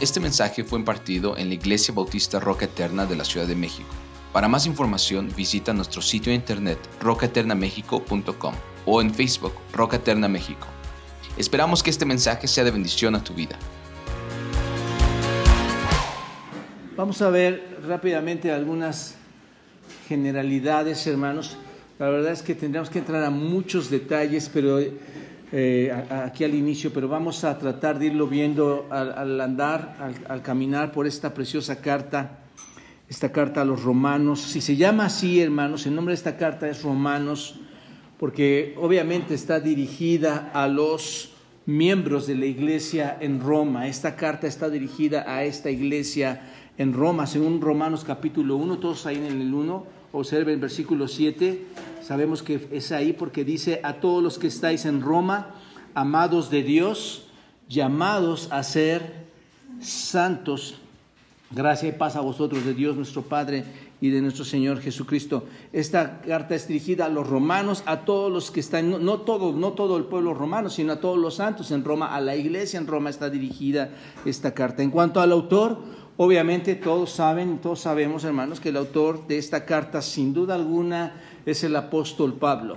Este mensaje fue impartido en la Iglesia Bautista Roca Eterna de la Ciudad de México. Para más información visita nuestro sitio de internet rocaeternamexico.com o en Facebook Roca Eterna México. Esperamos que este mensaje sea de bendición a tu vida. Vamos a ver rápidamente algunas generalidades, hermanos. La verdad es que tendríamos que entrar a muchos detalles, pero eh, aquí al inicio, pero vamos a tratar de irlo viendo al, andar, al, al, caminar por esta preciosa carta, esta carta a los romanos. Si se llama así, hermanos, el nombre de esta carta es Romanos, porque obviamente está dirigida a los miembros de la iglesia en Roma. Esta carta está dirigida a esta iglesia en Roma, según Romanos capítulo 1, todos ahí en el 1, observen el versículo 7, sabemos que es ahí porque dice, a todos los que estáis en Roma, amados de Dios, llamados a ser santos, gracia y paz a vosotros de Dios nuestro Padre y de nuestro Señor Jesucristo. Esta carta es dirigida a los romanos, a todos los que están, no, no, todo, no todo el pueblo romano, sino a todos los santos en Roma, a la iglesia en Roma está dirigida esta carta. En cuanto al autor, obviamente todos saben, todos sabemos, hermanos, que el autor de esta carta, sin duda alguna, es el apóstol Pablo.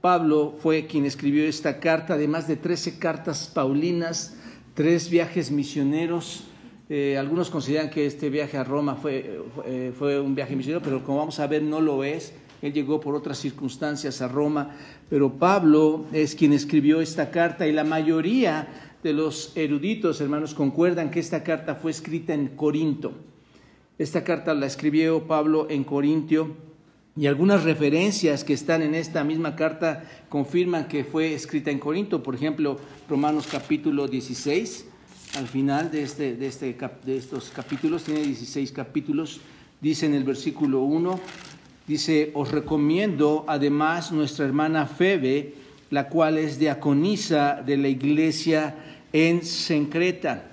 Pablo fue quien escribió esta carta, además de 13 cartas paulinas, tres viajes misioneros, eh, algunos consideran que este viaje a Roma fue, eh, fue un viaje misionero, pero como vamos a ver no lo es. Él llegó por otras circunstancias a Roma, pero Pablo es quien escribió esta carta y la mayoría de los eruditos, hermanos, concuerdan que esta carta fue escrita en Corinto. Esta carta la escribió Pablo en Corintio y algunas referencias que están en esta misma carta confirman que fue escrita en Corinto. Por ejemplo, Romanos capítulo 16 al final de, este, de, este, de estos capítulos, tiene 16 capítulos, dice en el versículo 1, dice, os recomiendo además nuestra hermana Febe, la cual es diaconisa de la iglesia en Sencreta.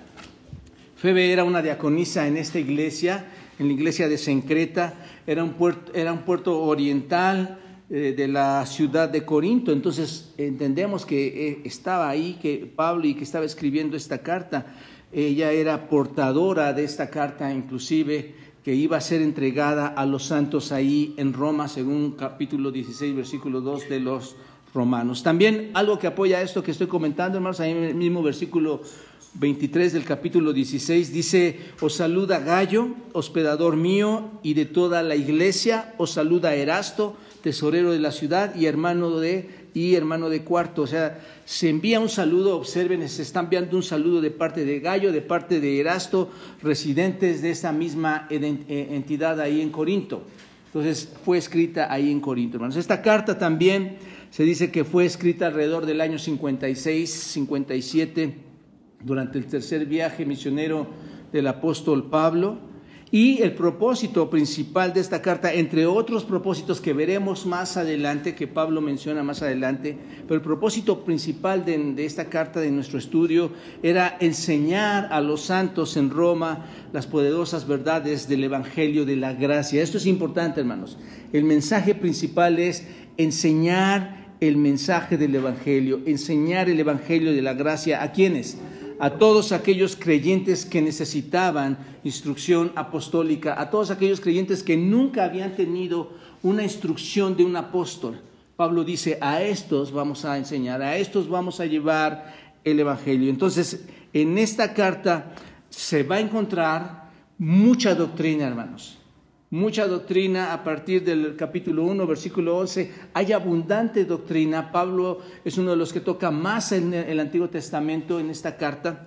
Febe era una diaconisa en esta iglesia, en la iglesia de Sencreta, era un puerto, era un puerto oriental, eh, de la ciudad de Corinto. Entonces entendemos que eh, estaba ahí, que Pablo y que estaba escribiendo esta carta, ella era portadora de esta carta, inclusive que iba a ser entregada a los santos ahí en Roma, según capítulo 16, versículo 2 de los romanos. También algo que apoya esto que estoy comentando, hermanos, ahí en el mismo versículo 23 del capítulo 16 dice, os saluda Gallo, hospedador mío y de toda la iglesia, os saluda Erasto, tesorero de la ciudad y hermano de y hermano de cuarto. O sea, se envía un saludo, observen, se está enviando un saludo de parte de Gallo, de parte de Erasto, residentes de esa misma eh, entidad ahí en Corinto. Entonces fue escrita ahí en Corinto, hermanos. Esta carta también se dice que fue escrita alrededor del año 56, 57, durante el tercer viaje misionero del apóstol Pablo. Y el propósito principal de esta carta, entre otros propósitos que veremos más adelante, que Pablo menciona más adelante, pero el propósito principal de, esta carta, de nuestro estudio, era enseñar a los santos en Roma las poderosas verdades del Evangelio de la gracia. Esto es importante, hermanos. El mensaje principal es enseñar el mensaje del Evangelio, enseñar el Evangelio de la gracia a quienes? a todos aquellos creyentes que necesitaban instrucción apostólica, a todos aquellos creyentes que nunca habían tenido una instrucción de un apóstol. Pablo dice, a estos vamos a enseñar, a estos vamos a llevar el Evangelio. Entonces, en esta carta se va a encontrar mucha doctrina, hermanos mucha doctrina a partir del capítulo 1, versículo 11. Hay abundante doctrina. Pablo es uno de los que toca más en el Antiguo Testamento en esta carta,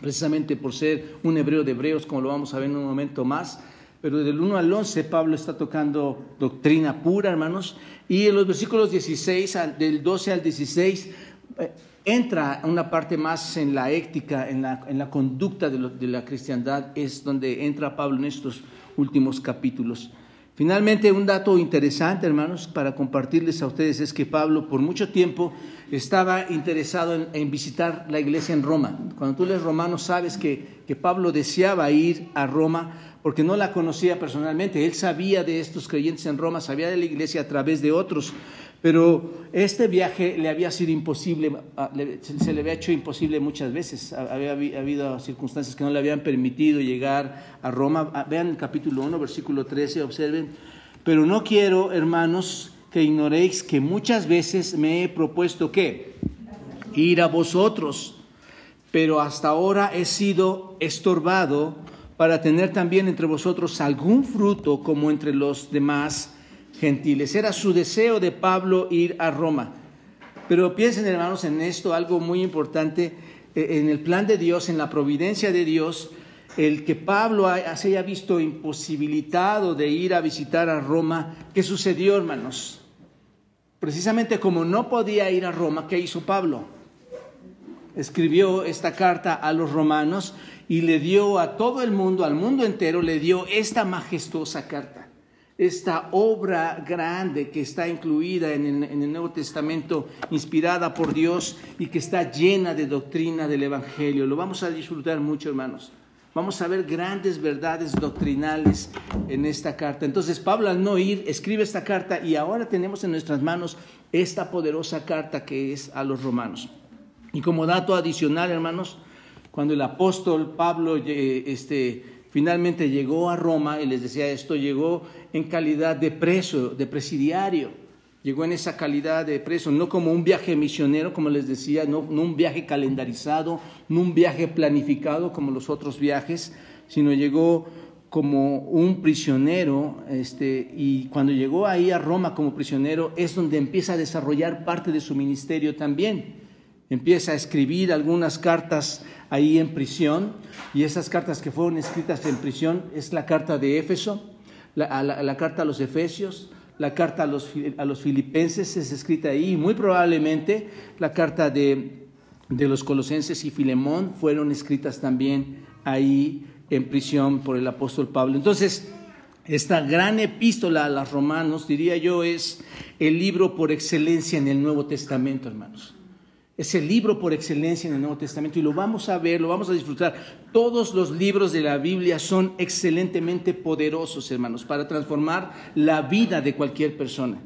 precisamente por ser un hebreo de hebreos, como lo vamos a ver en un momento más. Pero del 1 al 11 Pablo está tocando doctrina pura, hermanos. Y en los versículos 16, del 12 al 16, eh, entra una parte más en la ética, en la, en la conducta de, de la cristiandad, es donde entra Pablo en estos últimos capítulos. Finalmente, un dato interesante, hermanos, para compartirles a ustedes es que Pablo por mucho tiempo estaba interesado en, visitar la iglesia en Roma. Cuando tú lees Romanos sabes que, que Pablo deseaba ir a Roma porque no la conocía personalmente. Él sabía de estos creyentes en Roma, sabía de la iglesia a través de otros, Pero este viaje le había sido imposible, ah, se le había hecho imposible muchas veces. Había habido circunstancias que no le habían permitido llegar a Roma. Ah, vean el capítulo 1, versículo 13, observen. Pero no quiero, hermanos, que ignoréis que muchas veces me he propuesto que ir a vosotros, pero hasta ahora he sido estorbado para tener también entre vosotros algún fruto como entre los demás gentiles. Era su deseo de Pablo ir a Roma. Pero piensen, hermanos, en esto, algo muy importante, eh, en el plan de Dios, en la providencia de Dios, el que Pablo se haya visto imposibilitado de ir a visitar a Roma, ¿qué sucedió, hermanos? Precisamente como no podía ir a Roma, ¿qué hizo Pablo? Escribió esta carta a los romanos y le dio a todo el mundo, al mundo entero, le dio esta majestuosa carta esta obra grande que está incluida en el, Nuevo Testamento, inspirada por Dios y que está llena de doctrina del Evangelio. Lo vamos a disfrutar mucho, hermanos. Vamos a ver grandes verdades doctrinales en esta carta. Entonces Pablo al no ir escribe esta carta y ahora tenemos en nuestras manos esta poderosa carta que es a los romanos. Y como dato adicional, hermanos, cuando el apóstol Pablo eh, este, finalmente llegó a Roma, y les decía esto, llegó en calidad de preso, de presidiario. Llegó en esa calidad de preso, no como un viaje misionero, como les decía, no, un viaje calendarizado, no un viaje planificado como los otros viajes, sino llegó como un prisionero, este, y cuando llegó ahí a Roma como prisionero es donde empieza a desarrollar parte de su ministerio también. Empieza a escribir algunas cartas ahí en prisión, y esas cartas que fueron escritas en prisión es la carta de Éfeso, la, carta a los Efesios, la carta a los, a los Filipenses es escrita ahí, muy probablemente la carta de, de los Colosenses y Filemón fueron escritas también ahí en prisión por el apóstol Pablo. Entonces, esta gran epístola a los romanos, diría yo, es el libro por excelencia en el Nuevo Testamento, hermanos. Es el libro por excelencia en el Nuevo Testamento y lo vamos a ver, lo vamos a disfrutar. Todos los libros de la Biblia son excelentemente poderosos, hermanos, para transformar la vida de cualquier persona.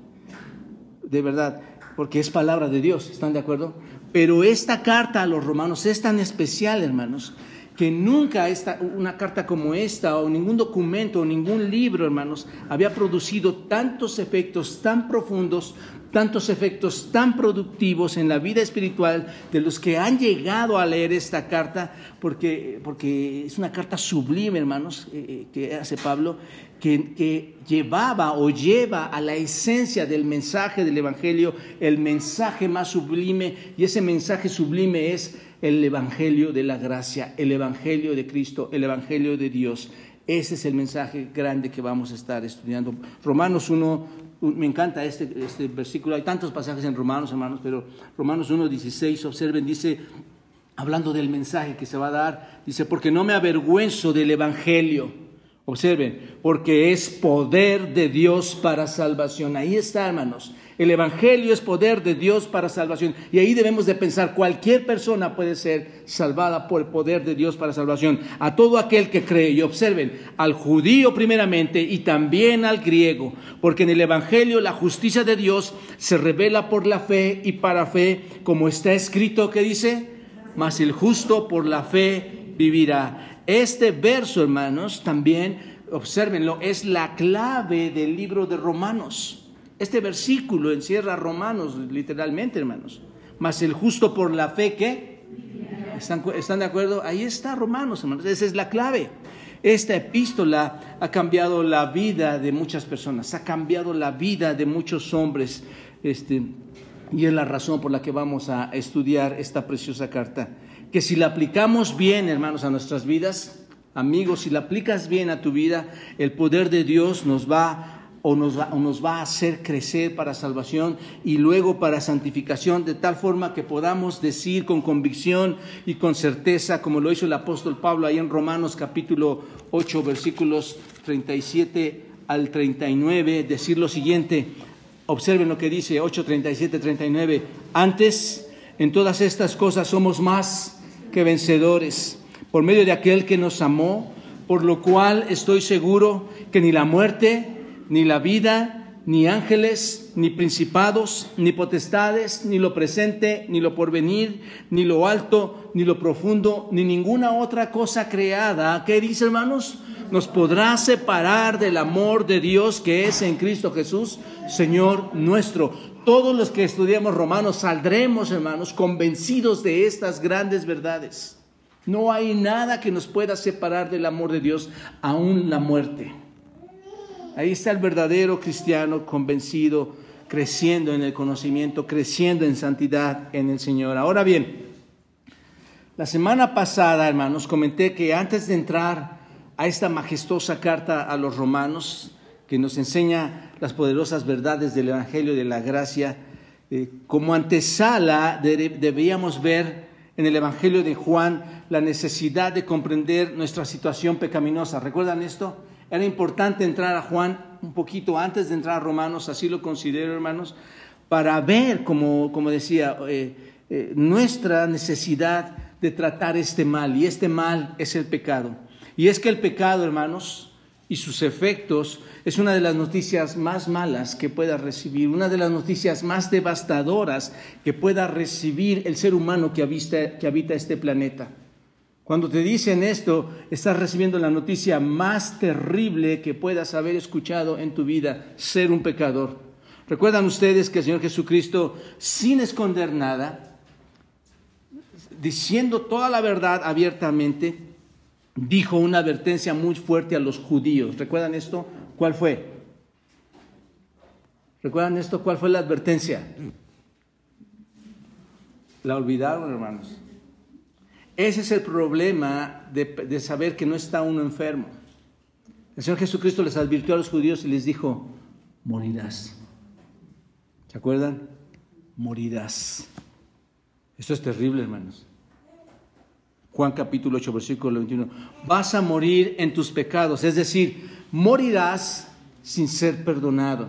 De verdad, porque es palabra de Dios, ¿están de acuerdo? Pero esta carta a los romanos es tan especial, hermanos, que nunca esta, una carta como esta o ningún documento o ningún libro, hermanos, había producido tantos efectos tan profundos, tantos efectos tan productivos en la vida espiritual de los que han llegado a leer esta carta, porque, porque es una carta sublime, hermanos, eh, eh, que hace Pablo, que, que llevaba o lleva a la esencia del mensaje del Evangelio, el mensaje más sublime, y ese mensaje sublime es el Evangelio de la gracia, el Evangelio de Cristo, el Evangelio de Dios. Ese es el mensaje grande que vamos a estar estudiando. Romanos 1, me encanta este, este versículo, hay tantos pasajes en Romanos, hermanos, pero Romanos 1, 16, observen, dice, hablando del mensaje que se va a dar, dice, porque no me avergüenzo del Evangelio Observen, porque es poder de Dios para salvación. Ahí está, hermanos. El Evangelio es poder de Dios para salvación. Y ahí debemos de pensar, cualquier persona puede ser salvada por el poder de Dios para salvación. A todo aquel que cree. Y observen, al judío primeramente y también al griego. Porque en el Evangelio la justicia de Dios se revela por la fe y para fe, como está escrito que dice, mas el justo por la fe vivirá. Este verso, hermanos, también, observenlo, es la clave del libro de Romanos. Este versículo encierra Romanos, literalmente, hermanos. Mas el justo por la fe, ¿qué? ¿Están, ¿Están de acuerdo? Ahí está Romanos, hermanos. Esa es la clave. Esta epístola ha cambiado la vida de muchas personas, ha cambiado la vida de muchos hombres. Este, y es la razón por la que vamos a estudiar esta preciosa carta que si la aplicamos bien, hermanos, a nuestras vidas, amigos, si la aplicas bien a tu vida, el poder de Dios nos va o nos va, o nos va a hacer crecer para salvación y luego para santificación, de tal forma que podamos decir con convicción y con certeza, como lo hizo el apóstol Pablo ahí en Romanos capítulo 8, versículos 37 al 39, decir lo siguiente, observen lo que dice 8, 37, 39, antes en todas estas cosas somos más que vencedores por medio de aquel que nos amó, por lo cual estoy seguro que ni la muerte, ni la vida, ni ángeles, ni principados, ni potestades, ni lo presente, ni lo porvenir, ni lo alto, ni lo profundo, ni ninguna otra cosa creada. ¿Qué dice, hermanos? Nos podrá separar del amor de Dios que es en Cristo Jesús, Señor nuestro. Todos los que estudiamos Romanos saldremos, hermanos, convencidos de estas grandes verdades. No hay nada que nos pueda separar del amor de Dios, aún la muerte. Ahí está el verdadero cristiano convencido, creciendo en el conocimiento, creciendo en santidad en el Señor. Ahora bien, la semana pasada, hermanos, comenté que antes de entrar a esta majestuosa carta a los romanos, que nos enseña las poderosas verdades del Evangelio de la Gracia, eh, como antesala deberíamos ver en el Evangelio de Juan la necesidad de comprender nuestra situación pecaminosa. ¿Recuerdan esto? Era importante entrar a Juan un poquito antes de entrar a Romanos, así lo considero, hermanos, para ver, como, como decía, eh, eh, nuestra necesidad de tratar este mal. Y este mal es el pecado. Y es que el pecado, hermanos, y sus efectos es una de las noticias más malas que pueda recibir, una de las noticias más devastadoras que pueda recibir el ser humano que habita, que habita este planeta. Cuando te dicen esto, estás recibiendo la noticia más terrible que puedas haber escuchado en tu vida, ser un pecador. Recuerdan ustedes que el Señor Jesucristo, sin esconder nada, diciendo toda la verdad abiertamente, dijo una advertencia muy fuerte a los judíos. ¿Recuerdan esto? ¿Cuál fue? ¿Recuerdan esto? ¿Cuál fue la advertencia? La olvidaron, hermanos. Ese es el problema de, saber que no está uno enfermo. El Señor Jesucristo les advirtió a los judíos y les dijo, morirás. ¿Se acuerdan? Morirás. Esto es terrible, hermanos. Juan capítulo 8, versículo 21. Vas a morir en tus pecados, es decir, morirás sin ser perdonado.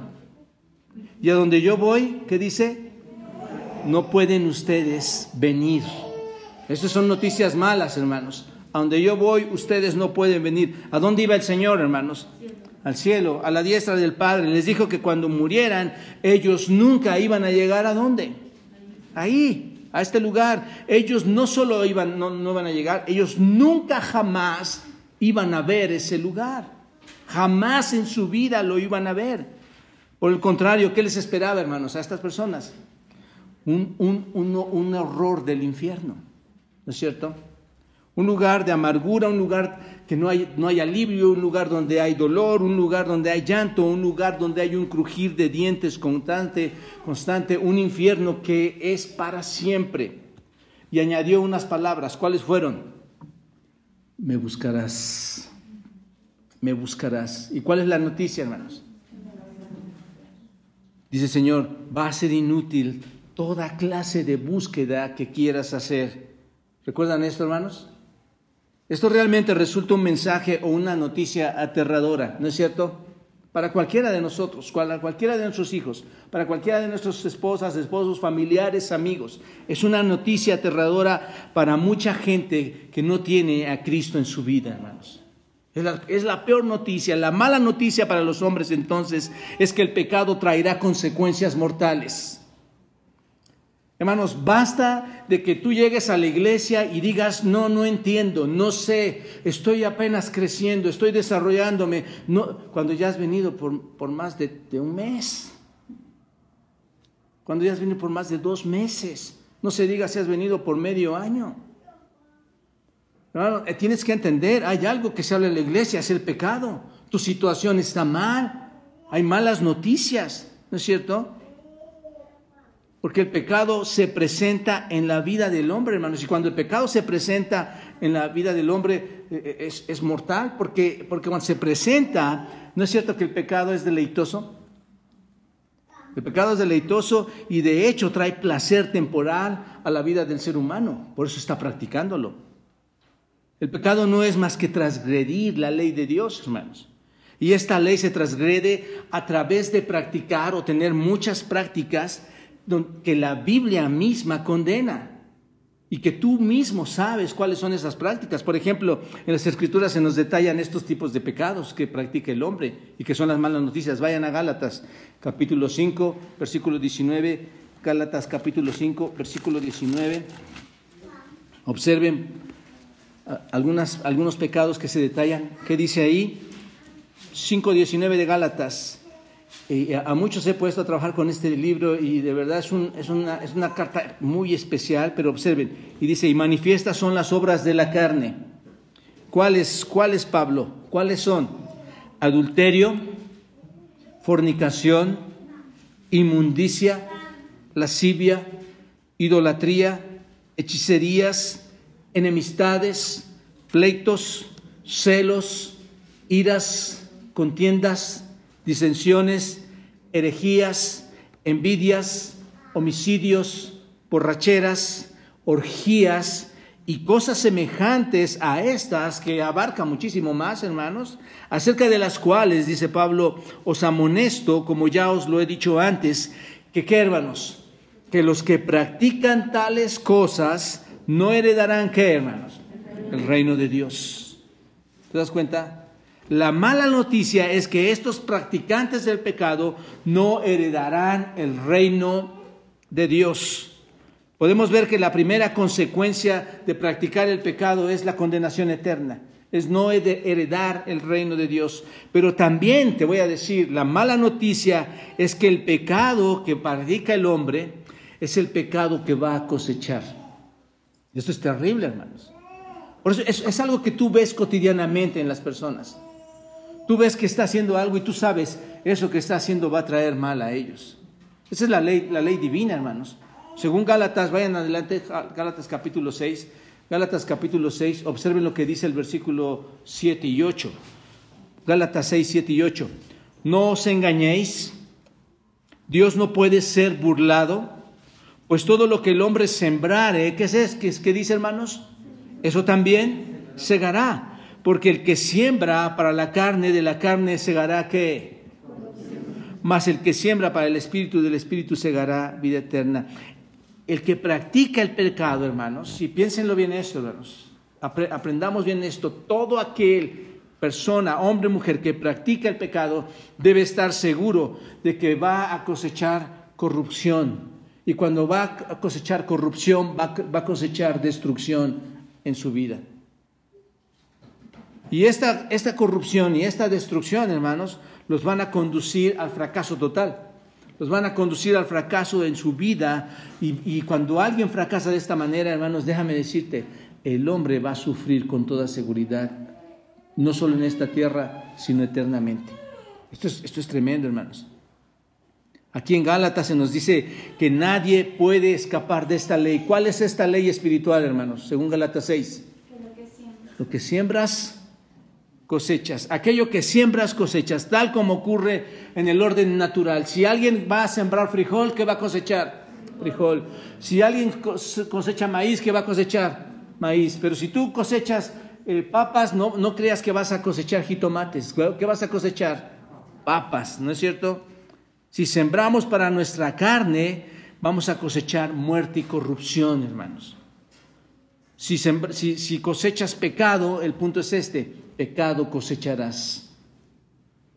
Y a donde yo voy, ¿qué dice? No pueden ustedes venir. Estas son noticias malas, hermanos. A donde yo voy, ustedes no pueden venir. ¿A dónde iba el Señor, hermanos? Al cielo, a la diestra del Padre. Les dijo que cuando murieran, ellos nunca iban a llegar a dónde? Ahí, a este lugar. Ellos no solo iban, no, no a llegar, ellos nunca jamás iban a ver ese lugar. Jamás en su vida lo iban a ver. Por el contrario, ¿qué les esperaba, hermanos, a estas personas? Un, un, un, un horror del infierno. ¿No es cierto? Un lugar de amargura, un lugar que no hay, no hay alivio, un lugar donde hay dolor, un lugar donde hay llanto, un lugar donde hay un crujir de dientes constante, constante, un infierno que es para siempre. Y añadió unas palabras, ¿cuáles fueron? Me buscarás, me buscarás. ¿Y cuál es la noticia, hermanos? Dice Señor, va a ser inútil toda clase de búsqueda que quieras hacer ¿Recuerdan esto, hermanos? Esto realmente resulta un mensaje o una noticia aterradora, ¿no es cierto? Para cualquiera de nosotros, para cualquiera de nuestros hijos, para cualquiera de nuestras esposas, esposos, familiares, amigos. Es una noticia aterradora para mucha gente que no tiene a Cristo en su vida, hermanos. Es la, es la, peor noticia. La mala noticia para los hombres entonces es que el pecado traerá consecuencias mortales. Hermanos, basta de que tú llegues a la iglesia y digas, no, no entiendo, no sé, estoy apenas creciendo, estoy desarrollándome, no, cuando ya has venido por, por más de, de, un mes, cuando ya has venido por más de dos meses, no se diga si has venido por medio año. Hermano, eh, tienes que entender, hay algo que se habla en la iglesia, es el pecado, tu situación está mal, hay malas noticias, ¿no es cierto? Porque el pecado se presenta en la vida del hombre, hermanos. Y cuando el pecado se presenta en la vida del hombre eh, eh, es, mortal, porque, porque cuando se presenta, ¿no es cierto que el pecado es deleitoso? El pecado es deleitoso y de hecho trae placer temporal a la vida del ser humano. Por eso está practicándolo. El pecado no es más que transgredir la ley de Dios, hermanos. Y esta ley se transgrede a través de practicar o tener muchas prácticas que la Biblia misma condena. y que tú mismo sabes cuáles son esas prácticas. Por ejemplo, en las escrituras se nos detallan estos tipos de pecados que practica el hombre y que son las malas noticias. Vayan a Gálatas capítulo 5, versículo 19, Gálatas capítulo 5, versículo 19. Observen algunas, algunos pecados que se detallan. ¿Qué dice ahí? 5.19 de Gálatas. A muchos he puesto a trabajar con este libro y de verdad es, es, una, carta muy especial, pero observen, y dice, y manifiestas son las obras de la carne. ¿Cuáles, cuáles Pablo? ¿Cuáles son? Adulterio, fornicación, inmundicia, lascivia, idolatría, hechicerías, enemistades, pleitos, celos, iras, contiendas, disensiones, herejías, envidias, homicidios, borracheras, orgías y cosas semejantes a estas que abarca muchísimo más, hermanos, acerca de las cuales, dice Pablo, os amonesto, como ya os lo he dicho antes, que qué, hermanos, que los que practican tales cosas no heredarán qué, hermanos, el reino de Dios. ¿Te das cuenta? La mala noticia es que estos practicantes del pecado no heredarán el reino de Dios. Podemos ver que la primera consecuencia de practicar el pecado es la condenación eterna, es no heredar el reino de Dios. Pero también te voy a decir, la mala noticia es que el pecado que practica el hombre es el pecado que va a cosechar. Esto es terrible, hermanos. Por eso es, es algo que tú ves cotidianamente en las personas. Tú ves que está haciendo algo y tú sabes, eso que está haciendo va a traer mal a ellos. Esa es la ley, la ley divina, hermanos. Según Gálatas, vayan adelante, Gálatas capítulo 6. Gálatas capítulo 6, observen lo que dice el versículo 7 y 8. Gálatas 6, 7 y 8. No os engañéis, Dios no puede ser burlado, pues todo lo que el hombre sembrare, ¿qué es? ¿Qué, qué dice hermanos? Eso también segará porque el que siembra para la carne, de la carne segará qué? Mas el que siembra para el espíritu, del espíritu segará vida eterna. El que practica el pecado, hermanos, y piénsenlo bien esto, hermanos, aprendamos bien esto, todo aquel persona, hombre, mujer, que practica el pecado, debe estar seguro de que va a cosechar corrupción. Y cuando va a cosechar corrupción, va a cosechar destrucción en su vida. Y esta, esta corrupción y esta destrucción, hermanos, los van a conducir al fracaso total. Los van a conducir al fracaso en su vida. Y, cuando alguien fracasa de esta manera, hermanos, déjame decirte, el hombre va a sufrir con toda seguridad, no solo en esta tierra, sino eternamente. Esto es, esto es tremendo, hermanos. Aquí en Gálatas se nos dice que nadie puede escapar de esta ley. ¿Cuál es esta ley espiritual, hermanos? Según Gálatas 6. Lo que siembras, cosechas. Aquello que siembras cosechas, tal como ocurre en el orden natural. Si alguien va a sembrar frijol, ¿qué va a cosechar? Frijol. Si alguien cosecha maíz, ¿qué va a cosechar? Maíz. Pero si tú cosechas eh, papas, no, no creas que vas a cosechar jitomates. ¿Qué vas a cosechar? Papas, ¿no es cierto? Si sembramos para nuestra carne, vamos a cosechar muerte y corrupción, hermanos. Si, cosechas pecado, el punto es este, pecado cosecharás.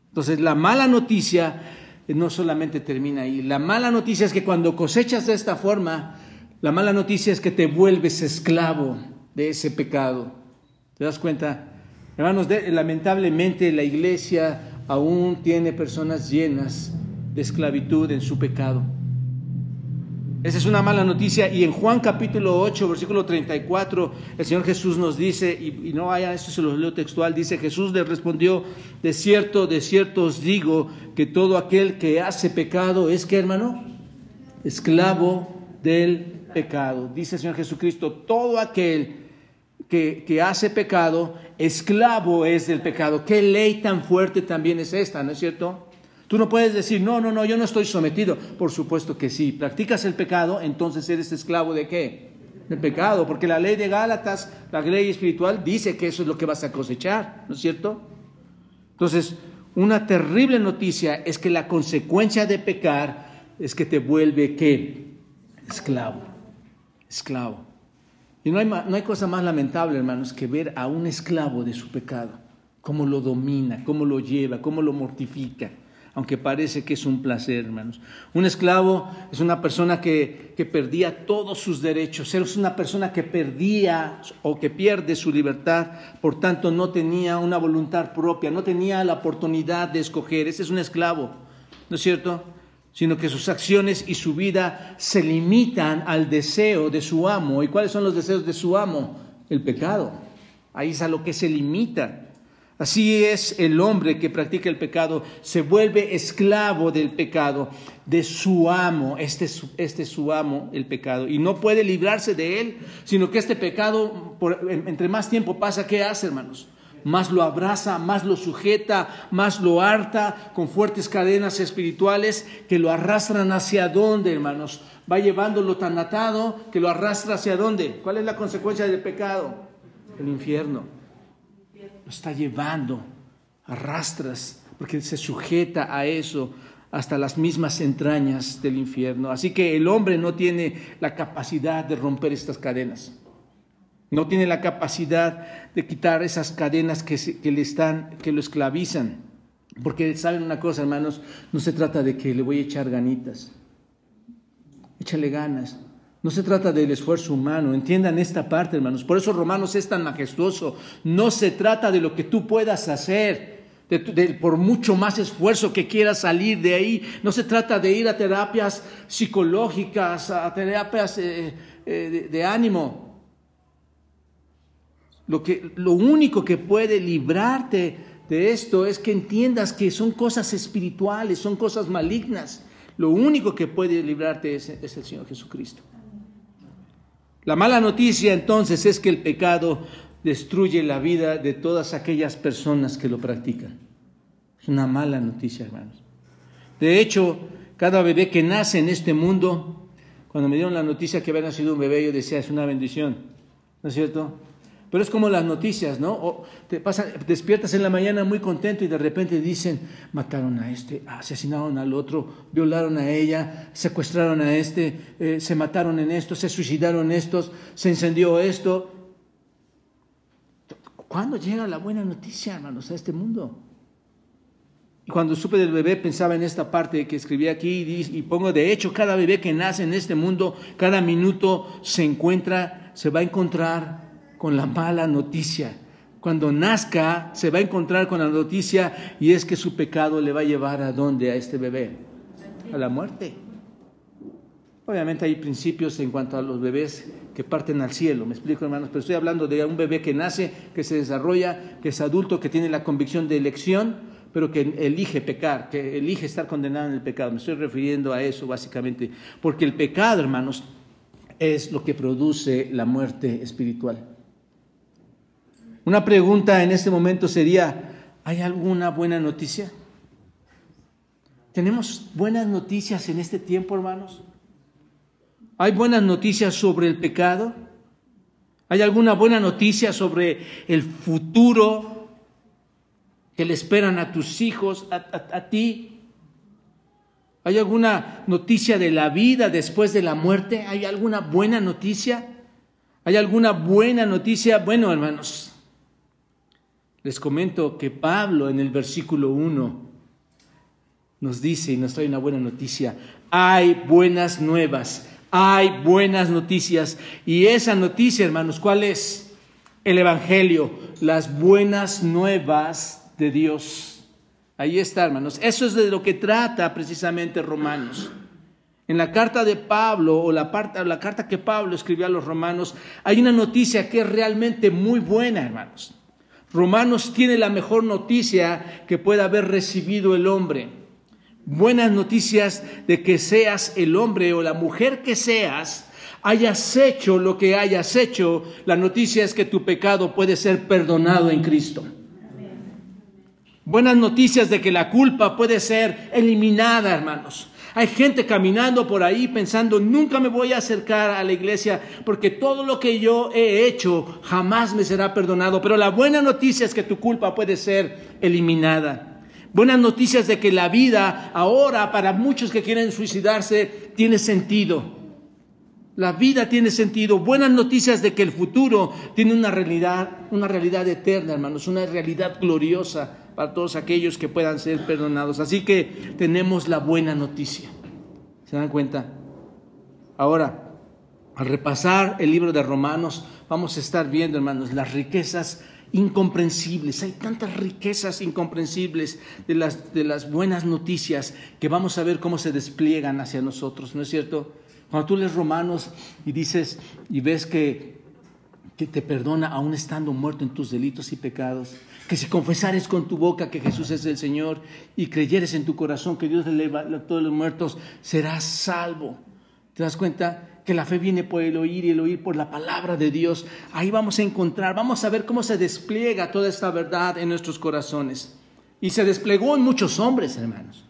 Entonces la mala noticia no solamente termina ahí, la mala noticia es que cuando cosechas de esta forma, la mala noticia es que te vuelves esclavo de ese pecado. ¿Te das cuenta? Hermanos, lamentablemente la iglesia aún tiene personas llenas de esclavitud en su pecado. Esa es una mala noticia. Y en Juan capítulo 8, versículo 34, el Señor Jesús nos dice, y, no vaya, esto se lo leo textual, dice, Jesús le respondió, de cierto, de cierto os digo que todo aquel que hace pecado es que, hermano, esclavo del pecado. Dice el Señor Jesucristo, todo aquel que, que hace pecado, esclavo es del pecado. ¿Qué ley tan fuerte también es esta, no es cierto? Tú no puedes decir, no, no, no, yo no estoy sometido. Por supuesto que sí. Practicas el pecado, entonces eres esclavo de qué? Del pecado. Porque la ley de Gálatas, la ley espiritual, dice que eso es lo que vas a cosechar, ¿no es cierto? Entonces, una terrible noticia es que la consecuencia de pecar es que te vuelve qué? Esclavo. Esclavo. Y no hay, no hay cosa más lamentable, hermanos, que ver a un esclavo de su pecado, cómo lo domina, cómo lo lleva, cómo lo mortifica aunque parece que es un placer, hermanos. Un esclavo es una persona que, que, perdía todos sus derechos, es una persona que perdía o que pierde su libertad, por tanto no tenía una voluntad propia, no tenía la oportunidad de escoger, ese es un esclavo, ¿no es cierto? Sino que sus acciones y su vida se limitan al deseo de su amo. ¿Y cuáles son los deseos de su amo? El pecado. Ahí es a lo que se limita. Así es el hombre que practica el pecado, se vuelve esclavo del pecado, de su amo. Este es su, este es su amo, el pecado. Y no puede librarse de él, sino que este pecado, entre más tiempo pasa, ¿qué hace, hermanos? Más lo abraza, más lo sujeta, más lo harta con fuertes cadenas espirituales que lo arrastran hacia dónde, hermanos. Va llevándolo tan atado que lo arrastra hacia dónde. ¿Cuál es la consecuencia del pecado? El infierno está llevando, arrastras, porque se sujeta a eso hasta las mismas entrañas del infierno. Así que el hombre no tiene la capacidad de romper estas cadenas. No tiene la capacidad de quitar esas cadenas que, que le están, que lo esclavizan. Porque saben una cosa, hermanos, no se trata de que le voy a echar ganitas. Échale ganas. No se trata del esfuerzo humano, entiendan esta parte, hermanos. Por eso Romanos es tan majestuoso. No se trata de lo que tú puedas hacer, por mucho más esfuerzo que quieras salir de ahí. No se trata de ir a terapias psicológicas, a terapias eh, eh, de, ánimo. Lo, que, lo único que puede librarte de esto es que entiendas que son cosas espirituales, son cosas malignas. Lo único que puede librarte es el Señor Jesucristo. La mala noticia entonces es que el pecado destruye la vida de todas aquellas personas que lo practican. Es una mala noticia, hermanos. De hecho, cada bebé que nace en este mundo, cuando me dieron la noticia que había nacido un bebé, yo decía, es una bendición, ¿no es cierto? Pero es como las noticias, ¿no? te pasa, despiertas en la mañana muy contento y de repente dicen, mataron a este, asesinaron al otro, violaron a ella, secuestraron a este, eh, se mataron en esto, se suicidaron estos, se encendió esto. ¿Cuándo llega la buena noticia, hermanos, a este mundo? Y cuando supe del bebé pensaba en esta parte que escribí aquí y pongo, de hecho, cada bebé que nace en este mundo, cada minuto se encuentra, se va a encontrar con la mala noticia. Cuando nazca, se va a encontrar con la noticia y es que su pecado le va a llevar a dónde a este bebé? A la muerte. Obviamente hay principios en cuanto a los bebés que parten al cielo, me explico hermanos, pero estoy hablando de un bebé que nace, que se desarrolla, que es adulto, que tiene la convicción de elección, pero que elige pecar, que elige estar condenado en el pecado. Me estoy refiriendo a eso básicamente, porque el pecado, hermanos, es lo que produce la muerte espiritual. Una pregunta en este momento sería, ¿hay alguna buena noticia? ¿Tenemos buenas noticias en este tiempo, hermanos? ¿Hay buenas noticias sobre el pecado? ¿Hay alguna buena noticia sobre el futuro que le esperan a tus hijos, a, ti? ¿Hay alguna noticia de la vida después de la muerte? ¿Hay alguna buena noticia? ¿Hay alguna buena noticia? Bueno, hermanos, les comento que Pablo en el versículo 1 nos dice y nos trae una buena noticia. Hay buenas nuevas, hay buenas noticias. Y esa noticia, hermanos, ¿cuál es? El Evangelio, las buenas nuevas de Dios. Ahí está, hermanos. Eso es de lo que trata precisamente Romanos. En la carta de Pablo o la, la carta que Pablo escribió a los romanos, hay una noticia que es realmente muy buena, hermanos. Romanos tiene la mejor noticia que pueda haber recibido el hombre. Buenas noticias de que seas el hombre o la mujer que seas, hayas hecho lo que hayas hecho, la noticia es que tu pecado puede ser perdonado en Cristo. Buenas noticias de que la culpa puede ser eliminada, hermanos. Hay gente caminando por ahí pensando, nunca me voy a acercar a la iglesia porque todo lo que yo he hecho jamás me será perdonado. Pero la buena noticia es que tu culpa puede ser eliminada. Buenas noticias de que la vida ahora para muchos que quieren suicidarse tiene sentido. La vida tiene sentido. Buenas noticias de que el futuro tiene una realidad, una realidad eterna, hermanos, una realidad gloriosa para todos aquellos que puedan ser perdonados. Así que tenemos la buena noticia. ¿Se dan cuenta? Ahora, al repasar el libro de Romanos, vamos a estar viendo, hermanos, las riquezas incomprensibles. Hay tantas riquezas incomprensibles de las, de las buenas noticias que vamos a ver cómo se despliegan hacia nosotros, ¿no es cierto? Cuando tú lees Romanos y dices y ves que, que te perdona aún estando muerto en tus delitos y pecados, que si confesares con tu boca que Jesús es el Señor y creyeres en tu corazón que Dios levanta a todos los muertos, serás salvo. ¿Te das cuenta? que la fe viene por el oír y el oír por la palabra de Dios. Ahí vamos a encontrar, vamos a ver cómo se despliega toda esta verdad en nuestros corazones. Y se desplegó en muchos hombres, hermanos.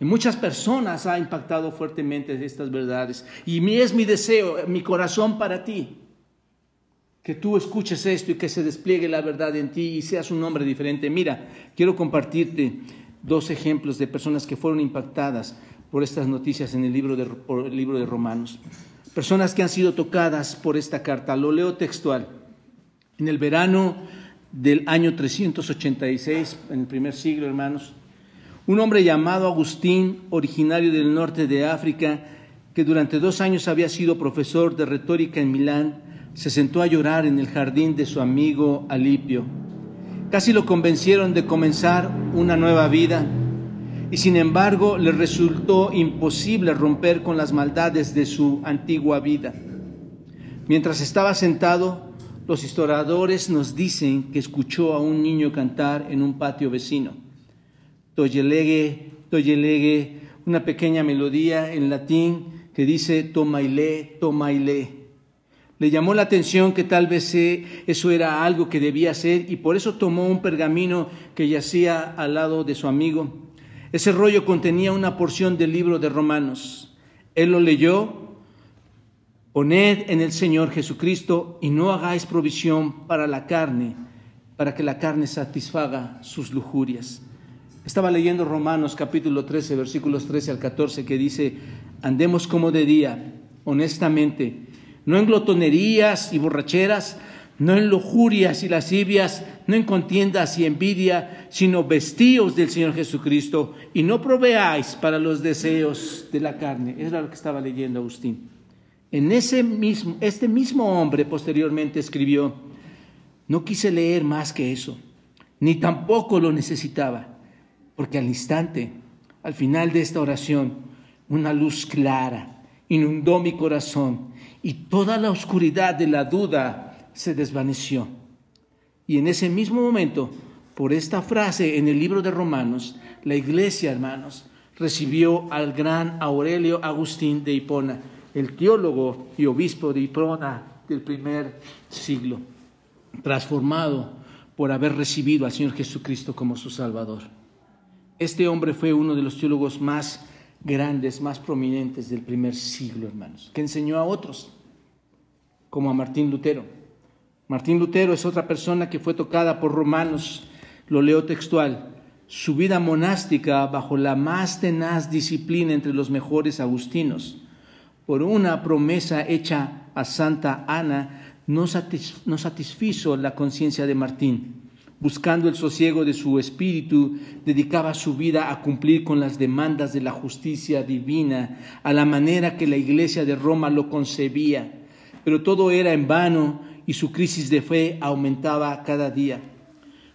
En muchas personas ha impactado fuertemente estas verdades. Y es mi deseo, mi corazón para ti, que tú escuches esto y que se despliegue la verdad en ti y seas un hombre diferente. Mira, quiero compartirte dos ejemplos de personas que fueron impactadas por estas noticias en el libro de, el libro de Romanos. Personas que han sido tocadas por esta carta. Lo leo textual. En el verano del año 386, en el primer siglo, hermanos, un hombre llamado Agustín, originario del norte de África, que durante dos años había sido profesor de retórica en Milán, se sentó a llorar en el jardín de su amigo Alipio. Casi lo convencieron de comenzar una nueva vida y sin embargo le resultó imposible romper con las maldades de su antigua vida. Mientras estaba sentado, los historiadores nos dicen que escuchó a un niño cantar en un patio vecino. Toyelegue, toyelegue, una pequeña melodía en latín que dice tomaile, tomaile. Le llamó la atención que tal vez eso era algo que debía hacer y por eso tomó un pergamino que yacía al lado de su amigo ese rollo contenía una porción del libro de Romanos. Él lo leyó. Poned en el Señor Jesucristo y no hagáis provisión para la carne, para que la carne satisfaga sus lujurias. Estaba leyendo Romanos capítulo 13, versículos 13 al 14, que dice, andemos como de día, honestamente, no en glotonerías y borracheras, no en lujurias y lascivias, no en contiendas y envidia, sino vestíos del Señor Jesucristo y no proveáis para los deseos de la carne. Era lo que estaba leyendo Agustín. En ese mismo, este mismo hombre posteriormente escribió, no quise leer más que eso, ni tampoco lo necesitaba, porque al instante, al final de esta oración, una luz clara inundó mi corazón y toda la oscuridad de la duda se desvaneció. Y en ese mismo momento, por esta frase en el libro de Romanos, la iglesia, hermanos, recibió al gran Aurelio Agustín de Hipona, el teólogo y obispo de Hipona del primer siglo, transformado por haber recibido al Señor Jesucristo como su Salvador. Este hombre fue uno de los teólogos más grandes, más prominentes del primer siglo, hermanos, que enseñó a otros, como a Martín Lutero Martín Lutero es otra persona que fue tocada por romanos, lo leo textual, su vida monástica bajo la más tenaz disciplina entre los mejores agustinos, por una promesa hecha a Santa Ana, no, no satisfizo la conciencia de Martín. Buscando el sosiego de su espíritu, dedicaba su vida a cumplir con las demandas de la justicia divina, a la manera que la iglesia de Roma lo concebía. Pero todo era en vano y su crisis de fe aumentaba cada día.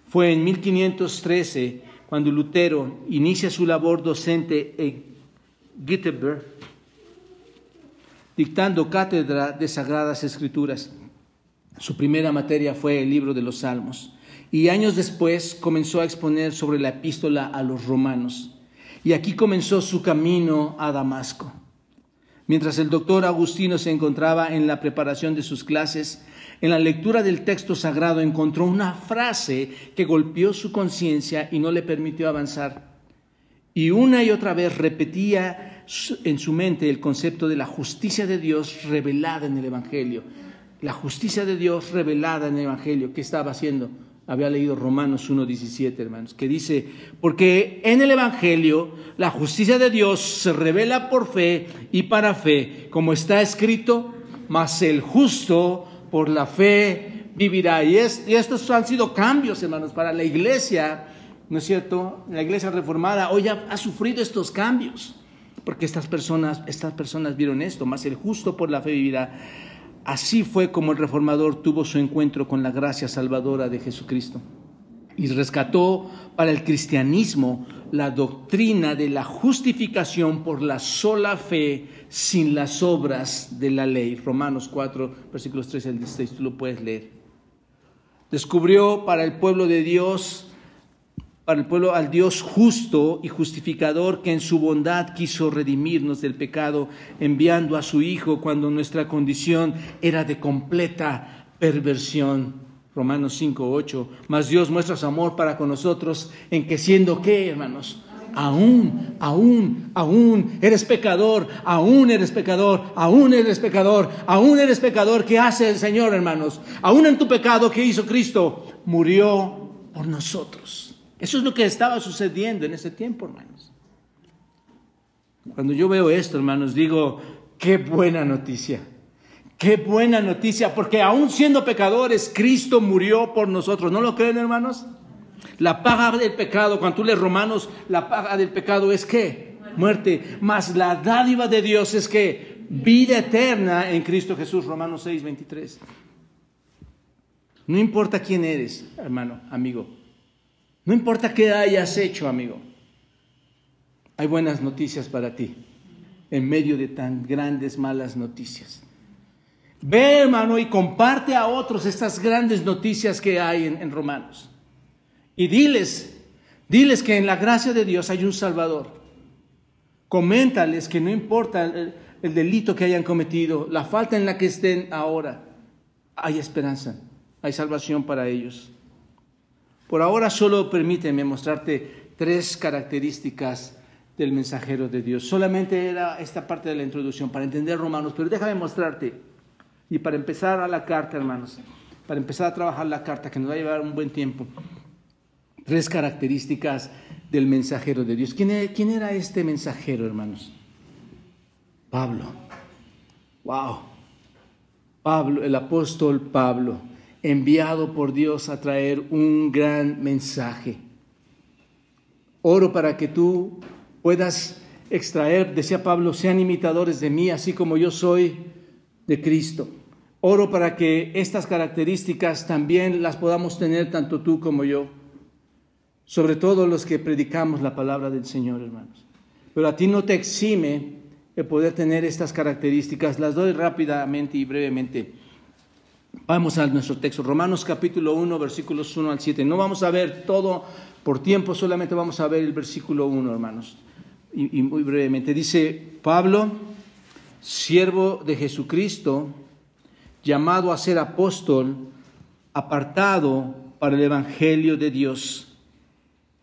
Fue en 1513 cuando Lutero inicia su labor docente en Wittenberg, dictando cátedra de Sagradas Escrituras. Su primera materia fue el libro de los Salmos y años después comenzó a exponer sobre la epístola a los romanos. Y aquí comenzó su camino a Damasco. Mientras el doctor Agustino se encontraba en la preparación de sus clases, en la lectura del texto sagrado encontró una frase que golpeó su conciencia y no le permitió avanzar. Y una y otra vez repetía en su mente el concepto de la justicia de Dios revelada en el Evangelio. La justicia de Dios revelada en el Evangelio. ¿Qué estaba haciendo? Había leído Romanos 1.17, hermanos, que dice, porque en el Evangelio la justicia de Dios se revela por fe y para fe, como está escrito, mas el justo por la fe vivirá. Y, y estos han sido cambios, hermanos, para la iglesia, ¿no es cierto? La iglesia reformada hoy ha, ha sufrido estos cambios, porque estas personas, estas personas vieron esto, mas el justo por la fe vivirá. Así fue como el reformador tuvo su encuentro con la gracia salvadora de Jesucristo y rescató para el cristianismo la doctrina de la justificación por la sola fe sin las obras de la ley. Romanos 4, versículos 13 al 16, tú lo puedes leer. Descubrió para el pueblo de Dios para el pueblo al Dios justo y justificador que en su bondad quiso redimirnos del pecado, enviando a su Hijo cuando nuestra condición era de completa perversión. Romanos 5, 8. Mas Dios muestra su amor para con nosotros en que siendo qué, hermanos, aún, aún, aún eres pecador, aún eres pecador, aún eres pecador, aún eres pecador, ¿qué hace el Señor, hermanos? Aún en tu pecado, ¿qué hizo Cristo? Murió por nosotros. Eso es lo que estaba sucediendo en ese tiempo, hermanos. Cuando yo veo esto, hermanos, digo, qué buena noticia. Qué buena noticia, porque aún siendo pecadores, Cristo murió por nosotros. ¿No lo creen, hermanos? La paga del pecado, cuando tú lees Romanos, la paga del pecado es que muerte, mas la dádiva de Dios es que vida eterna en Cristo Jesús, Romanos 6, 23. No importa quién eres, hermano, amigo. No importa qué hayas hecho, amigo. Hay buenas noticias para ti en medio de tan grandes malas noticias. Ve, hermano, y comparte a otros estas grandes noticias que hay en, Romanos. Y diles, diles que en la gracia de Dios hay un Salvador. Coméntales que no importa el, el delito que hayan cometido, la falta en la que estén ahora, hay esperanza, hay salvación para ellos. Por ahora solo permíteme mostrarte tres características del mensajero de Dios. Solamente era esta parte de la introducción para entender Romanos, pero déjame mostrarte. Y para empezar a la carta, hermanos, para empezar a trabajar la carta, que nos va a llevar un buen tiempo, tres características del mensajero de Dios. ¿Quién era, quién era este mensajero, hermanos? Pablo. Wow. Pablo, el apóstol Pablo enviado por Dios a traer un gran mensaje. Oro para que tú puedas extraer, decía Pablo, sean imitadores de mí, así como yo soy de Cristo. Oro para que estas características también las podamos tener tanto tú como yo, sobre todo los que predicamos la palabra del Señor, hermanos. Pero a ti no te exime el poder tener estas características, las doy rápidamente y brevemente. Vamos a nuestro texto, Romanos capítulo 1, versículos 1 al 7. No vamos a ver todo por tiempo, solamente vamos a ver el versículo 1, hermanos. Y, y, muy brevemente. Dice Pablo, siervo de Jesucristo, llamado a ser apóstol, apartado para el Evangelio de Dios,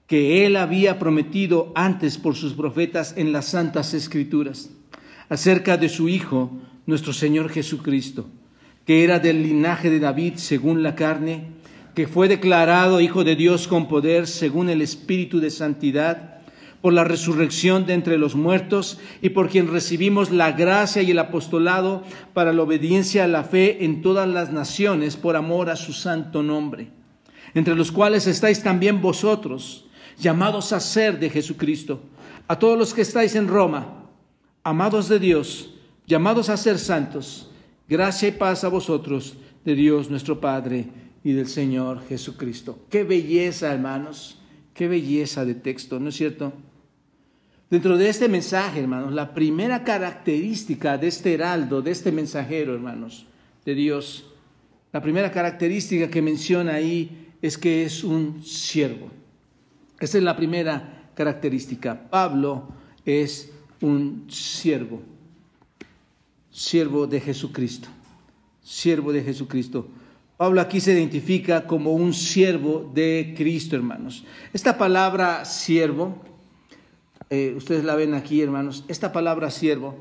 que él había prometido antes por sus profetas en las santas escrituras, acerca de su Hijo, nuestro Señor Jesucristo que era del linaje de David según la carne, que fue declarado Hijo de Dios con poder según el Espíritu de Santidad, por la resurrección de entre los muertos y por quien recibimos la gracia y el apostolado para la obediencia a la fe en todas las naciones por amor a su santo nombre, entre los cuales estáis también vosotros, llamados a ser de Jesucristo, a todos los que estáis en Roma, amados de Dios, llamados a ser santos, Gracia y paz a vosotros de Dios nuestro Padre y del Señor Jesucristo. Qué belleza, hermanos, qué belleza de texto, ¿no es cierto? Dentro de este mensaje, hermanos, la primera característica de este heraldo, de este mensajero, hermanos, de Dios, la primera característica que menciona ahí es que es un siervo. Esa es la primera característica. Pablo es un siervo siervo de Jesucristo. Siervo de Jesucristo. Pablo aquí se identifica como un siervo de Cristo, hermanos. Esta palabra siervo, eh, ustedes la ven aquí, hermanos, esta palabra siervo,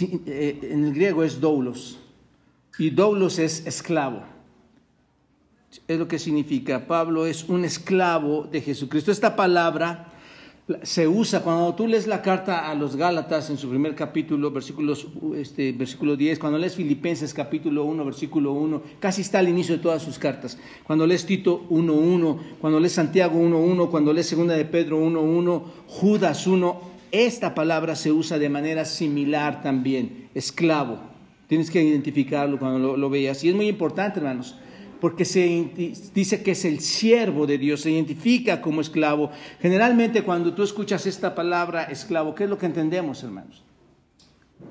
eh, en el griego es doulos, y doulos es esclavo. Es lo que significa. Pablo es un esclavo de Jesucristo. Esta palabra se usa cuando tú lees la carta a los Gálatas en su primer capítulo, versículos, este, versículo 10, cuando lees Filipenses capítulo 1, versículo 1, casi está al inicio de todas sus cartas. Cuando lees Tito 1.1, cuando lees Santiago 1.1, cuando lees Segunda de Pedro 1.1, Judas 1, esta palabra se usa de manera similar también, esclavo. Tienes que identificarlo cuando lo, lo veas. Y es muy importante, hermanos porque se dice que es el siervo de Dios, se identifica como esclavo. Generalmente cuando tú escuchas esta palabra esclavo, ¿qué es lo que entendemos, hermanos?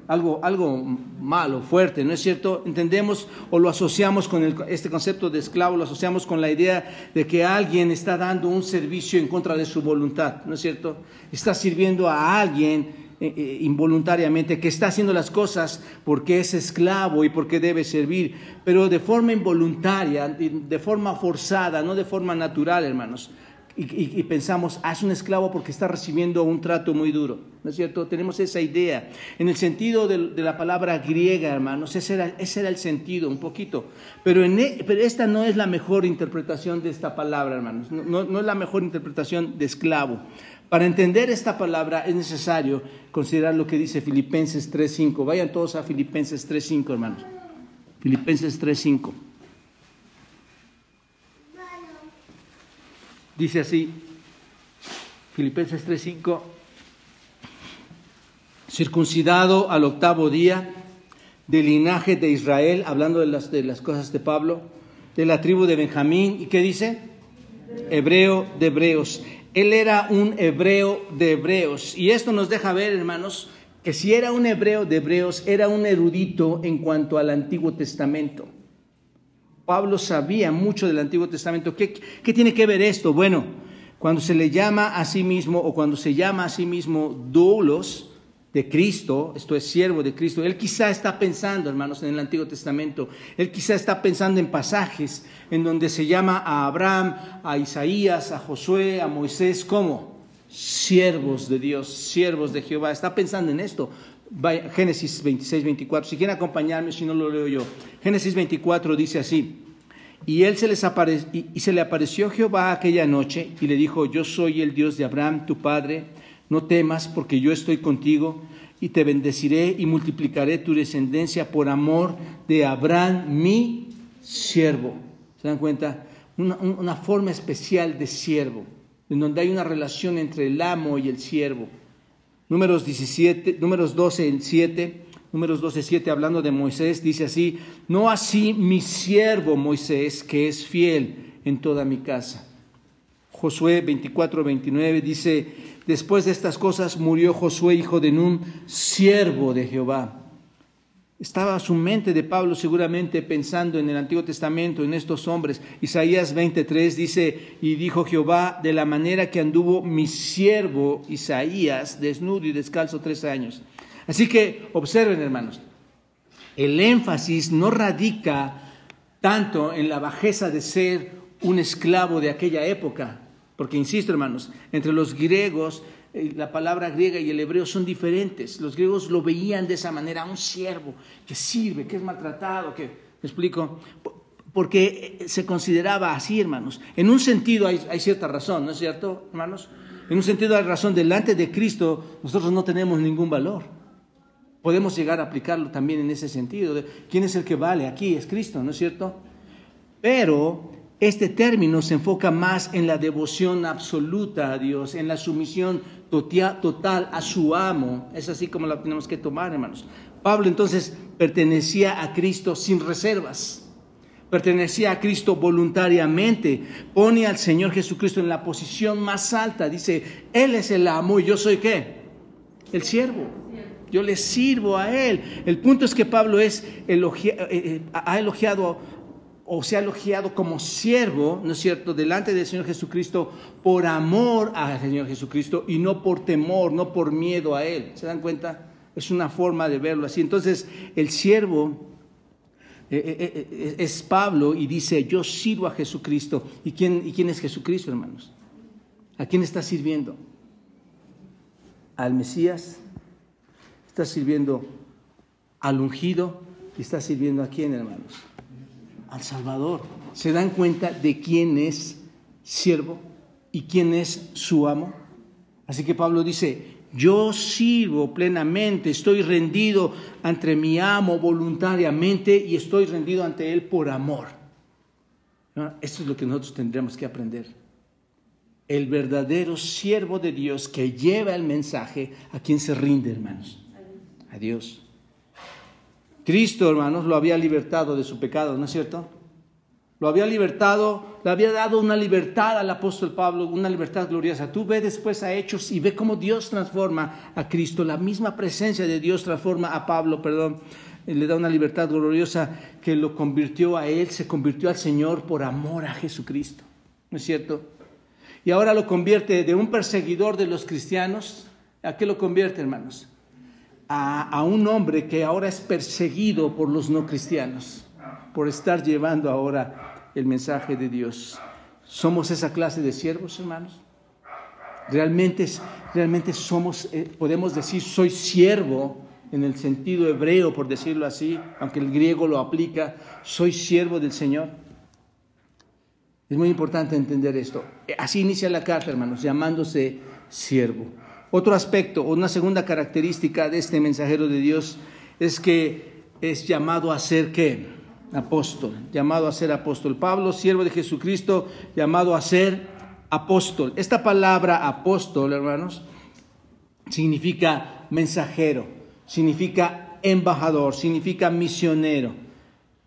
Algo, algo malo, fuerte, ¿no es cierto? Entendemos o lo asociamos con este concepto de esclavo, lo asociamos con la idea de que alguien está dando un servicio en contra de su voluntad, ¿no es cierto? Está sirviendo a alguien eh, eh, involuntariamente, que está haciendo las cosas porque es esclavo y porque debe servir, pero de forma involuntaria, de forma forzada, no de forma natural, hermanos. Y, pensamos, ah, es un esclavo porque está recibiendo un trato muy duro, ¿no es cierto? Tenemos esa idea. En el sentido de, la palabra griega, hermanos, ese era, ese era, el sentido, un poquito. Pero, en, e, pero, esta no es la mejor interpretación de esta palabra, hermanos. No, no es la mejor interpretación de esclavo. Para entender esta palabra es necesario considerar lo que dice Filipenses 3.5. Vayan todos a Filipenses 3.5, hermanos. Filipenses 3.5. Dice así, Filipenses 3.5, circuncidado al octavo día del linaje de Israel, hablando de las, de las cosas de Pablo, de la tribu de Benjamín, ¿y qué dice? Hebreo de hebreos él era un hebreo de hebreos. Y esto nos deja ver, hermanos, que si era un hebreo de hebreos, era un erudito en cuanto al Antiguo Testamento. Pablo sabía mucho del Antiguo Testamento. ¿Qué, qué tiene que ver esto? Bueno, cuando se le llama a sí mismo o cuando se llama a sí mismo doulos, de Cristo, esto es siervo de Cristo, él quizá está pensando, hermanos, en el Antiguo Testamento, él quizá está pensando en pasajes en donde se llama a Abraham, a Isaías, a Josué, a Moisés como siervos de Dios, siervos de Jehová, está pensando en esto. Génesis 26, 24, si quieren acompañarme, si no lo leo yo. Génesis 24 dice así, y, él se, les y se le apareció Jehová aquella noche y le dijo, yo soy el Dios de Abraham, tu padre, no temas, porque yo estoy contigo y te bendeciré y multiplicaré tu descendencia por amor de Abraham, mi siervo. ¿Se dan cuenta? Una, forma especial de siervo, en donde hay una relación entre el amo y el siervo. Números, 17, números 12, 7, números 12, 7, hablando de Moisés, dice así, no así mi siervo Moisés, que es fiel en toda mi casa. Josué 24, 29 dice, Después de estas cosas murió Josué, hijo de Nun, siervo de Jehová. Estaba su mente de Pablo seguramente pensando en el Antiguo Testamento, en estos hombres. Isaías 23 dice, y dijo Jehová, de la manera que anduvo mi siervo Isaías, desnudo y descalzo tres años. Así que observen, hermanos, el énfasis no radica tanto en la bajeza de ser un esclavo de aquella época, porque, insisto, hermanos, entre los griegos, eh, la palabra griega y el hebreo son diferentes. Los griegos lo veían de esa manera, un siervo que sirve, que es maltratado, que, ¿me explico? Porque eh, se consideraba así, hermanos. En un sentido hay, hay cierta razón, ¿no es cierto, hermanos? En un sentido hay razón, delante de Cristo nosotros no tenemos ningún valor. Podemos llegar a aplicarlo también en ese sentido. ¿Quién es el que vale aquí? Es Cristo, ¿no es cierto? Pero este término se enfoca más en la devoción absoluta a Dios, en la sumisión total a su amo. Es así como la tenemos que tomar, hermanos. Pablo entonces pertenecía a Cristo sin reservas. Pertenecía a Cristo voluntariamente. Pone al Señor Jesucristo en la posición más alta. Dice, Él es el amo y yo soy qué? El siervo. Yo le sirvo a Él. El punto es que Pablo es eh, eh, ha elogiado o se ha elogiado como siervo, ¿no es cierto?, delante del Señor Jesucristo por amor al Señor Jesucristo y no por temor, no por miedo a Él. ¿Se dan cuenta? Es una forma de verlo así. Entonces, el siervo eh, eh, eh, es Pablo y dice, yo sirvo a Jesucristo. ¿Y quién, ¿Y quién es Jesucristo, hermanos? ¿A quién está sirviendo? ¿Al Mesías? ¿Está sirviendo al ungido? ¿Y está sirviendo a quién, hermanos? Al Salvador. ¿Se dan cuenta de quién es siervo y quién es su amo? Así que Pablo dice, yo sirvo plenamente, estoy rendido ante mi amo voluntariamente y estoy rendido ante él por amor. Esto es lo que nosotros tendremos que aprender. El verdadero siervo de Dios que lleva el mensaje a quien se rinde, hermanos. A Dios. Cristo, hermanos, lo había libertado de su pecado, ¿no es cierto? Lo había libertado, le había dado una libertad al apóstol Pablo, una libertad gloriosa. Tú ve después a Hechos y ve cómo Dios transforma a Cristo. La misma presencia de Dios transforma a Pablo, perdón, le da una libertad gloriosa que lo convirtió a él, se convirtió al Señor por amor a Jesucristo. ¿No es cierto? Y ahora lo convierte de un perseguidor de los cristianos. ¿A qué lo convierte, hermanos? A, un hombre que ahora es perseguido por los no cristianos, por estar llevando ahora el mensaje de Dios. ¿Somos esa clase de siervos, hermanos? Realmente, realmente somos, eh, podemos decir, soy siervo en el sentido hebreo, por decirlo así, aunque el griego lo aplica, soy siervo del Señor. Es muy importante entender esto. Así inicia la carta, hermanos, llamándose siervo. Otro aspecto, una segunda característica de este mensajero de Dios es que es llamado a ser qué? Apóstol, llamado a ser apóstol. Pablo, siervo de Jesucristo, llamado a ser apóstol. Esta palabra apóstol, hermanos, significa mensajero, significa embajador, significa misionero.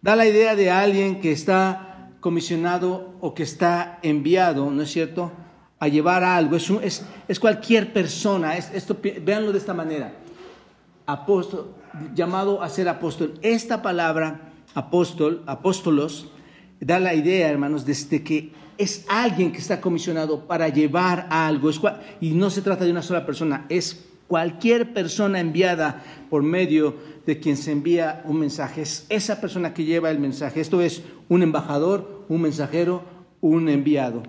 Da la idea de alguien que está comisionado o que está enviado, ¿no es cierto?, a llevar algo, es, es, es cualquier persona, es, esto, véanlo de esta manera, apóstol, llamado a ser apóstol. Esta palabra, apóstol, apóstolos, da la idea, hermanos, desde que es alguien que está comisionado para llevar algo, y no se trata de una sola persona, es cualquier persona enviada por medio de quien se envía un mensaje, es esa persona que lleva el mensaje. Esto es un embajador, un mensajero, un enviado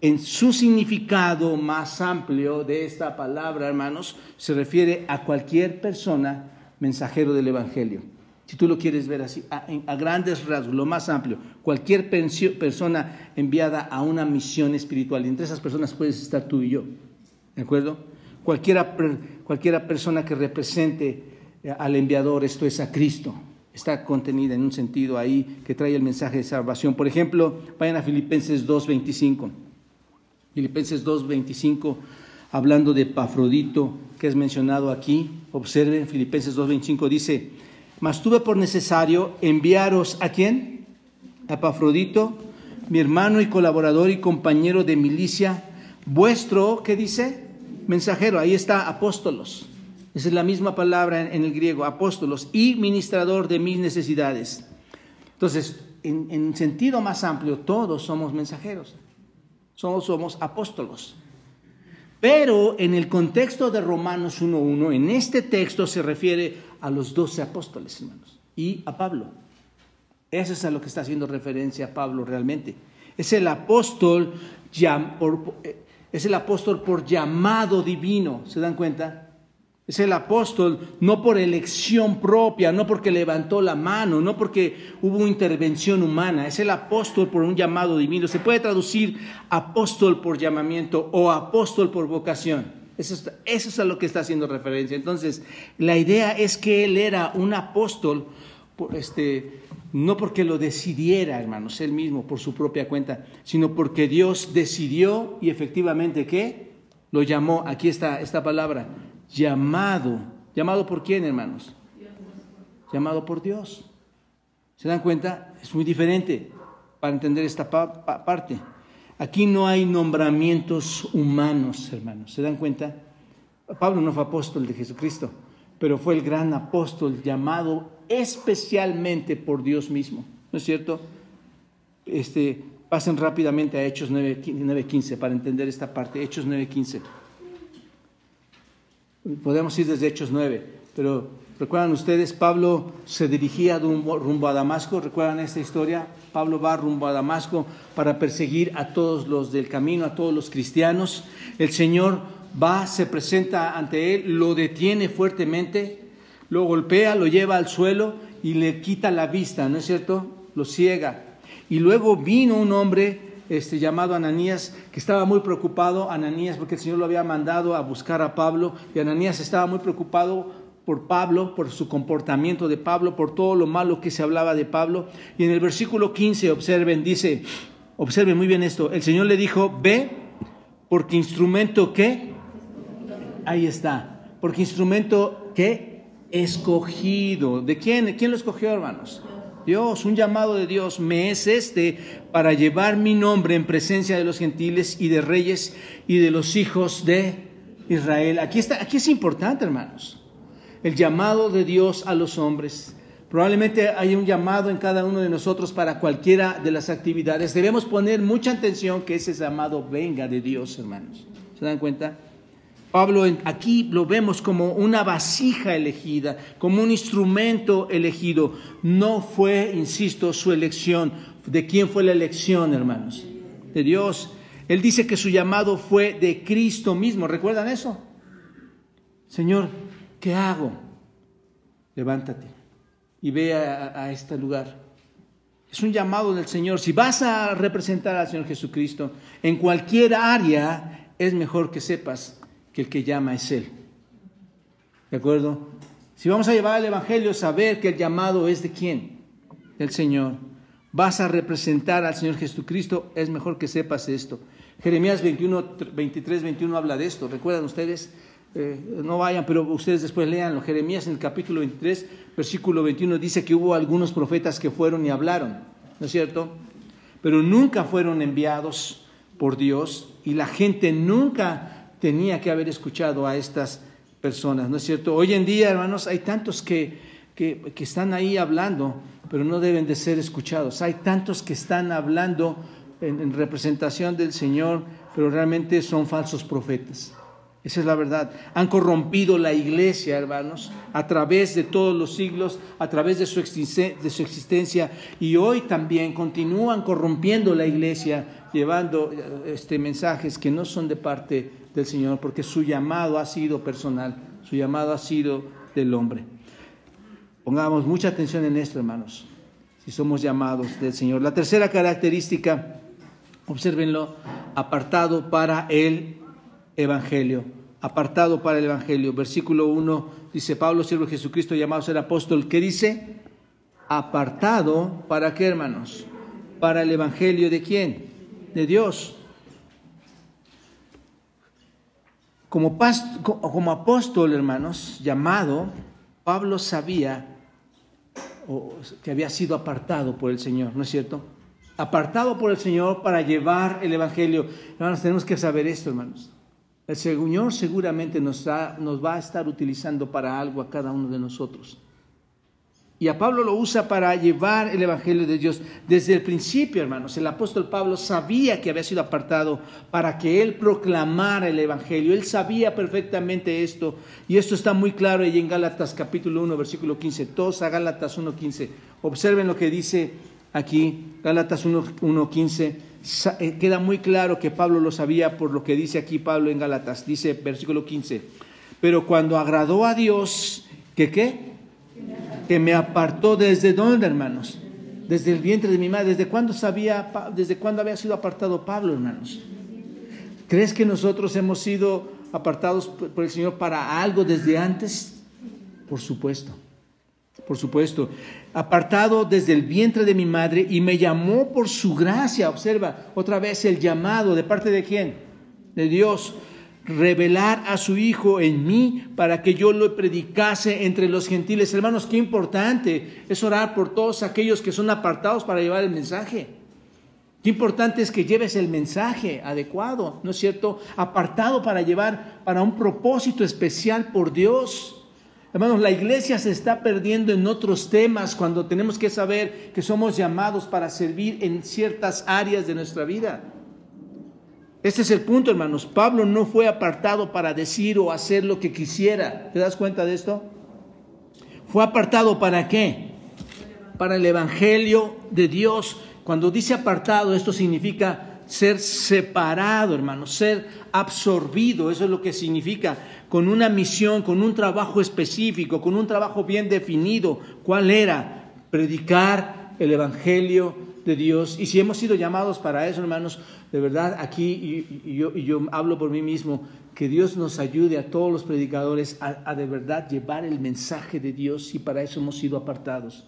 en su significado más amplio de esta palabra, hermanos, se refiere a cualquier persona mensajero del Evangelio. Si tú lo quieres ver así, a, grandes rasgos, lo más amplio, cualquier persona enviada a una misión espiritual, entre esas personas puedes estar tú y yo, ¿de acuerdo? Cualquiera, cualquiera persona que represente eh, al enviador, esto es a Cristo, está contenida en un sentido ahí que trae el mensaje de salvación. Por ejemplo, vayan a Filipenses 2.25. Filipenses 2.25, hablando de Pafrodito, que es mencionado aquí. Observen, Filipenses 2.25 dice, mas tuve por necesario enviaros a quién? A Pafrodito, mi hermano y colaborador y compañero de milicia, vuestro, ¿qué dice? Mensajero, ahí está, apóstolos. Esa es la misma palabra en, el griego, apóstolos, y ministrador de mis necesidades. Entonces, en, en sentido más amplio, todos somos mensajeros somos, somos apóstolos. Pero en el contexto de Romanos 1.1, en este texto se refiere a los doce apóstoles, hermanos, y a Pablo. Eso es a lo que está haciendo referencia Pablo realmente. Es el apóstol, es el apóstol por llamado divino, ¿se dan cuenta? Es el apóstol no por elección propia, no porque levantó la mano, no porque hubo intervención humana. Es el apóstol por un llamado divino. Se puede traducir apóstol por llamamiento o apóstol por vocación. Eso es, a lo que está haciendo referencia. Entonces, la idea es que él era un apóstol, este, no porque lo decidiera, hermanos, él mismo, por su propia cuenta, sino porque Dios decidió y efectivamente, ¿qué? Lo llamó, aquí está esta palabra, llamado. ¿Llamado por quién, hermanos? Llamado por Dios. ¿Se dan cuenta? Es muy diferente para entender esta parte. Aquí no hay nombramientos humanos, hermanos. ¿Se dan cuenta? Pablo no fue apóstol de Jesucristo, pero fue el gran apóstol llamado especialmente por Dios mismo. ¿No es cierto? Este, pasen rápidamente a Hechos 9.15 para entender esta parte. Hechos 9.15. Podemos ir desde Hechos 9, pero recuerdan ustedes, Pablo se dirigía rumbo a Damasco, recuerdan esta historia, Pablo va rumbo a Damasco para perseguir a todos los del camino, a todos los cristianos, el Señor va, se presenta ante él, lo detiene fuertemente, lo golpea, lo lleva al suelo y le quita la vista, ¿no es cierto? Lo ciega. Y luego vino un hombre este, llamado Ananías, que estaba muy preocupado, Ananías, porque el Señor lo había mandado a buscar a Pablo, y Ananías estaba muy preocupado por Pablo, por su comportamiento de Pablo, por todo lo malo que se hablaba de Pablo. Y en el versículo 15, observen, dice, observen muy bien esto, el Señor le dijo, ve, porque instrumento que, ahí está, porque instrumento que, escogido. ¿De quién? ¿Quién lo escogió, hermanos? Dios, un llamado de Dios me es este para llevar mi nombre en presencia de los gentiles y de reyes y de los hijos de Israel. Aquí está, aquí es importante, hermanos el llamado de Dios a los hombres. Probablemente hay un llamado en cada uno de nosotros para cualquiera de las actividades. Debemos poner mucha atención que ese llamado venga de Dios, hermanos. ¿Se dan cuenta? Pablo aquí lo vemos como una vasija elegida, como un instrumento elegido. No fue, insisto, su elección. ¿De quién fue la elección, hermanos? De Dios. Él dice que su llamado fue de Cristo mismo. ¿Recuerdan eso? Señor, ¿qué hago? Levántate y ve a, este lugar. Es un llamado del Señor. Si vas a representar al Señor Jesucristo en cualquier área, es mejor que sepas que el que llama es Él. ¿De acuerdo? Si vamos a llevar al Evangelio, saber que el llamado es de quién? Del Señor. Vas a representar al Señor Jesucristo, es mejor que sepas esto. Jeremías 21, 23, 21 habla de esto. ¿Recuerdan ustedes? Eh, no vayan, pero ustedes después leanlo. Jeremías en el capítulo 23, versículo 21 dice que hubo algunos profetas que fueron y hablaron, ¿no es cierto? Pero nunca fueron enviados por Dios y la gente nunca tenía que haber escuchado a estas personas, ¿no es cierto? Hoy en día, hermanos, hay tantos que, que, están ahí hablando, pero no deben de ser escuchados. Hay tantos que están hablando en representación del Señor, pero realmente son falsos profetas. Esa es la verdad. Han corrompido la iglesia, hermanos, a través de todos los siglos, a través de su, de su existencia, y hoy también continúan corrompiendo la iglesia, llevando eh, este, mensajes que no son de parte del Señor, porque su llamado ha sido personal, su llamado ha sido del hombre. Pongamos mucha atención en esto, hermanos, si somos llamados del Señor. La tercera característica, observenlo, apartado para el evangelio, apartado para el evangelio. Versículo 1 dice Pablo, siervo de Jesucristo, llamado ser apóstol, ¿qué dice? Apartado para qué, hermanos? Para el evangelio de quién? De Dios. Como, como apóstol, hermanos, llamado, Pablo sabía que había sido apartado por el Señor, ¿no es cierto? Apartado por el Señor para llevar el Evangelio. Hermanos, tenemos que saber esto, hermanos. El Señor seguramente nos, nos va a estar utilizando para algo a cada uno de nosotros. Y a Pablo lo usa para llevar el Evangelio de Dios. Desde el principio, hermanos, el apóstol Pablo sabía que había sido apartado para que él proclamara el Evangelio. Él sabía perfectamente esto. Y esto está muy claro ahí en Gálatas capítulo 1, versículo 15. Todos a Gálatas 1, 15. Observen lo que dice aquí, Gálatas 1, 1 15 eh, queda muy claro que Pablo lo sabía por lo que dice aquí Pablo en Galatas, dice versículo 15, pero cuando agradó a Dios, ¿que qué? Que me apartó desde dónde, hermanos? Desde el vientre de mi madre, ¿desde cuándo sabía, desde cuándo había sido apartado Pablo, hermanos? ¿Crees que nosotros hemos sido apartados por el Señor para algo desde antes? Por supuesto por supuesto, apartado desde el vientre de mi madre y me llamó por su gracia. Observa otra vez el llamado de parte de quién? De Dios. Revelar a su Hijo en mí para que yo lo predicase entre los gentiles. Hermanos, qué importante es orar por todos aquellos que son apartados para llevar el mensaje. Qué importante es que lleves el mensaje adecuado, ¿no es cierto? Apartado para llevar para un propósito especial por Dios. Hermanos, la iglesia se está perdiendo en otros temas cuando tenemos que saber que somos llamados para servir en ciertas áreas de nuestra vida. Este es el punto, hermanos. Pablo no fue apartado para decir o hacer lo que quisiera. ¿Te das cuenta de esto? Fue apartado para qué? Para el Evangelio de Dios. Cuando dice apartado, esto significa ser separado, hermanos, ser absorbido. Eso es lo que significa con una misión, con un trabajo específico, con un trabajo bien definido. ¿Cuál era? Predicar el Evangelio de Dios. Y si hemos sido llamados para eso, hermanos, de verdad aquí, y, yo, y yo, hablo por mí mismo, que Dios nos ayude a todos los predicadores a, a de verdad llevar el mensaje de Dios y para eso hemos sido apartados.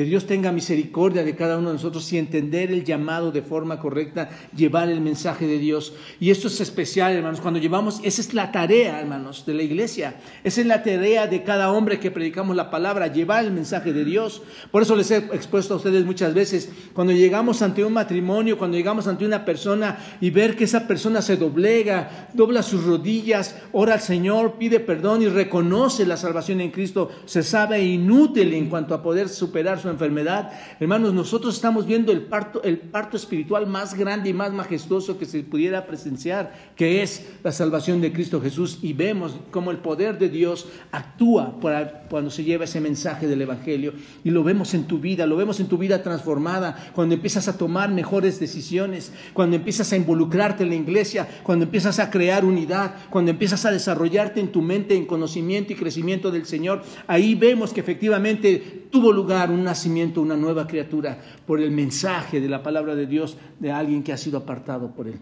Que Dios tenga misericordia de cada uno de nosotros y entender el llamado de forma correcta, llevar el mensaje de Dios. Y esto es especial, hermanos, cuando llevamos, esa es la tarea, hermanos, de la iglesia. Esa es la tarea de cada hombre que predicamos la palabra, llevar el mensaje de Dios. Por eso les he expuesto a ustedes muchas veces, cuando llegamos ante un matrimonio, cuando llegamos ante una persona y ver que esa persona se doblega, dobla sus rodillas, ora al Señor, pide perdón y reconoce la salvación en Cristo, se sabe inútil en cuanto a poder superar su enfermedad. Hermanos, nosotros estamos viendo el parto, el parto espiritual más grande y más majestuoso que se pudiera presenciar, que es la salvación de Cristo Jesús. Y vemos cómo el poder de Dios actúa para, cuando se lleva ese mensaje del Evangelio. Y lo vemos en tu vida, lo vemos en tu vida transformada, cuando empiezas a tomar mejores decisiones, cuando empiezas a involucrarte en la iglesia, cuando empiezas a crear unidad, cuando empiezas a desarrollarte en tu mente en conocimiento y crecimiento del Señor. Ahí vemos que efectivamente tuvo lugar una nacimiento, una nueva criatura, por el mensaje de la palabra de Dios de alguien que ha sido apartado por él.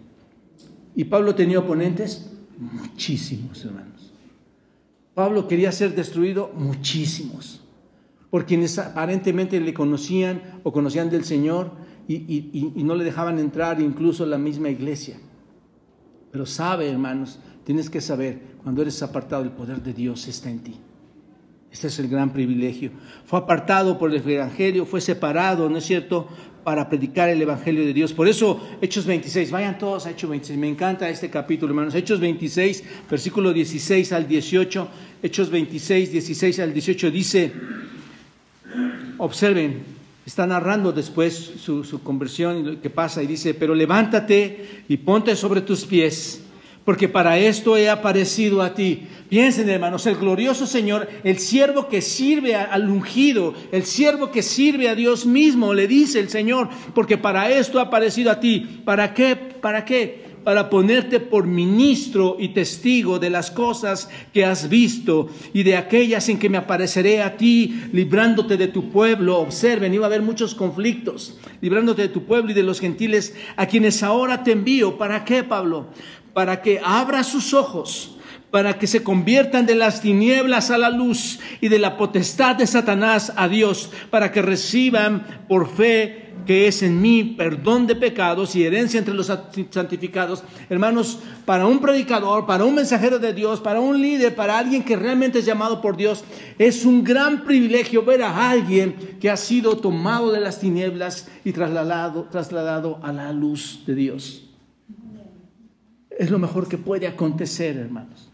¿Y Pablo tenía oponentes? Muchísimos, hermanos. Pablo quería ser destruido, muchísimos, por quienes aparentemente le conocían o conocían del Señor y, y no le dejaban entrar incluso la misma iglesia. Pero sabe, hermanos, tienes que saber, cuando eres apartado, el poder de Dios está en ti. Este es el gran privilegio. Fue apartado por el Evangelio, fue separado, ¿no es cierto?, para predicar el Evangelio de Dios. Por eso, Hechos 26, vayan todos a Hechos 26. Me encanta este capítulo, hermanos. Hechos 26, versículo 16 al 18. Hechos 26, 16 al 18 dice, observen, está narrando después su, su conversión y lo que pasa y dice, pero levántate y ponte sobre tus pies porque para esto he aparecido a ti. Piensen, hermanos, el glorioso Señor, el siervo que sirve al ungido, el siervo que sirve a Dios mismo, le dice el Señor, porque para esto ha aparecido a ti. ¿Para qué? ¿Para qué? Para ponerte por ministro y testigo de las cosas que has visto y de aquellas en que me apareceré a ti, librándote de tu pueblo. Observen, iba a haber muchos conflictos, librándote de tu pueblo y de los gentiles a quienes ahora te envío. ¿Para qué, Pablo? Para que abra sus ojos, para que se conviertan de las tinieblas a la luz y de la potestad de Satanás a Dios, para que reciban por fe que es en mí perdón de pecados y herencia entre los santificados. Hermanos, para un predicador, para un mensajero de Dios, para un líder, para alguien que realmente es llamado por Dios, es un gran privilegio ver a alguien que ha sido tomado de las tinieblas y trasladado, trasladado a la luz de Dios es lo mejor que puede acontecer, hermanos.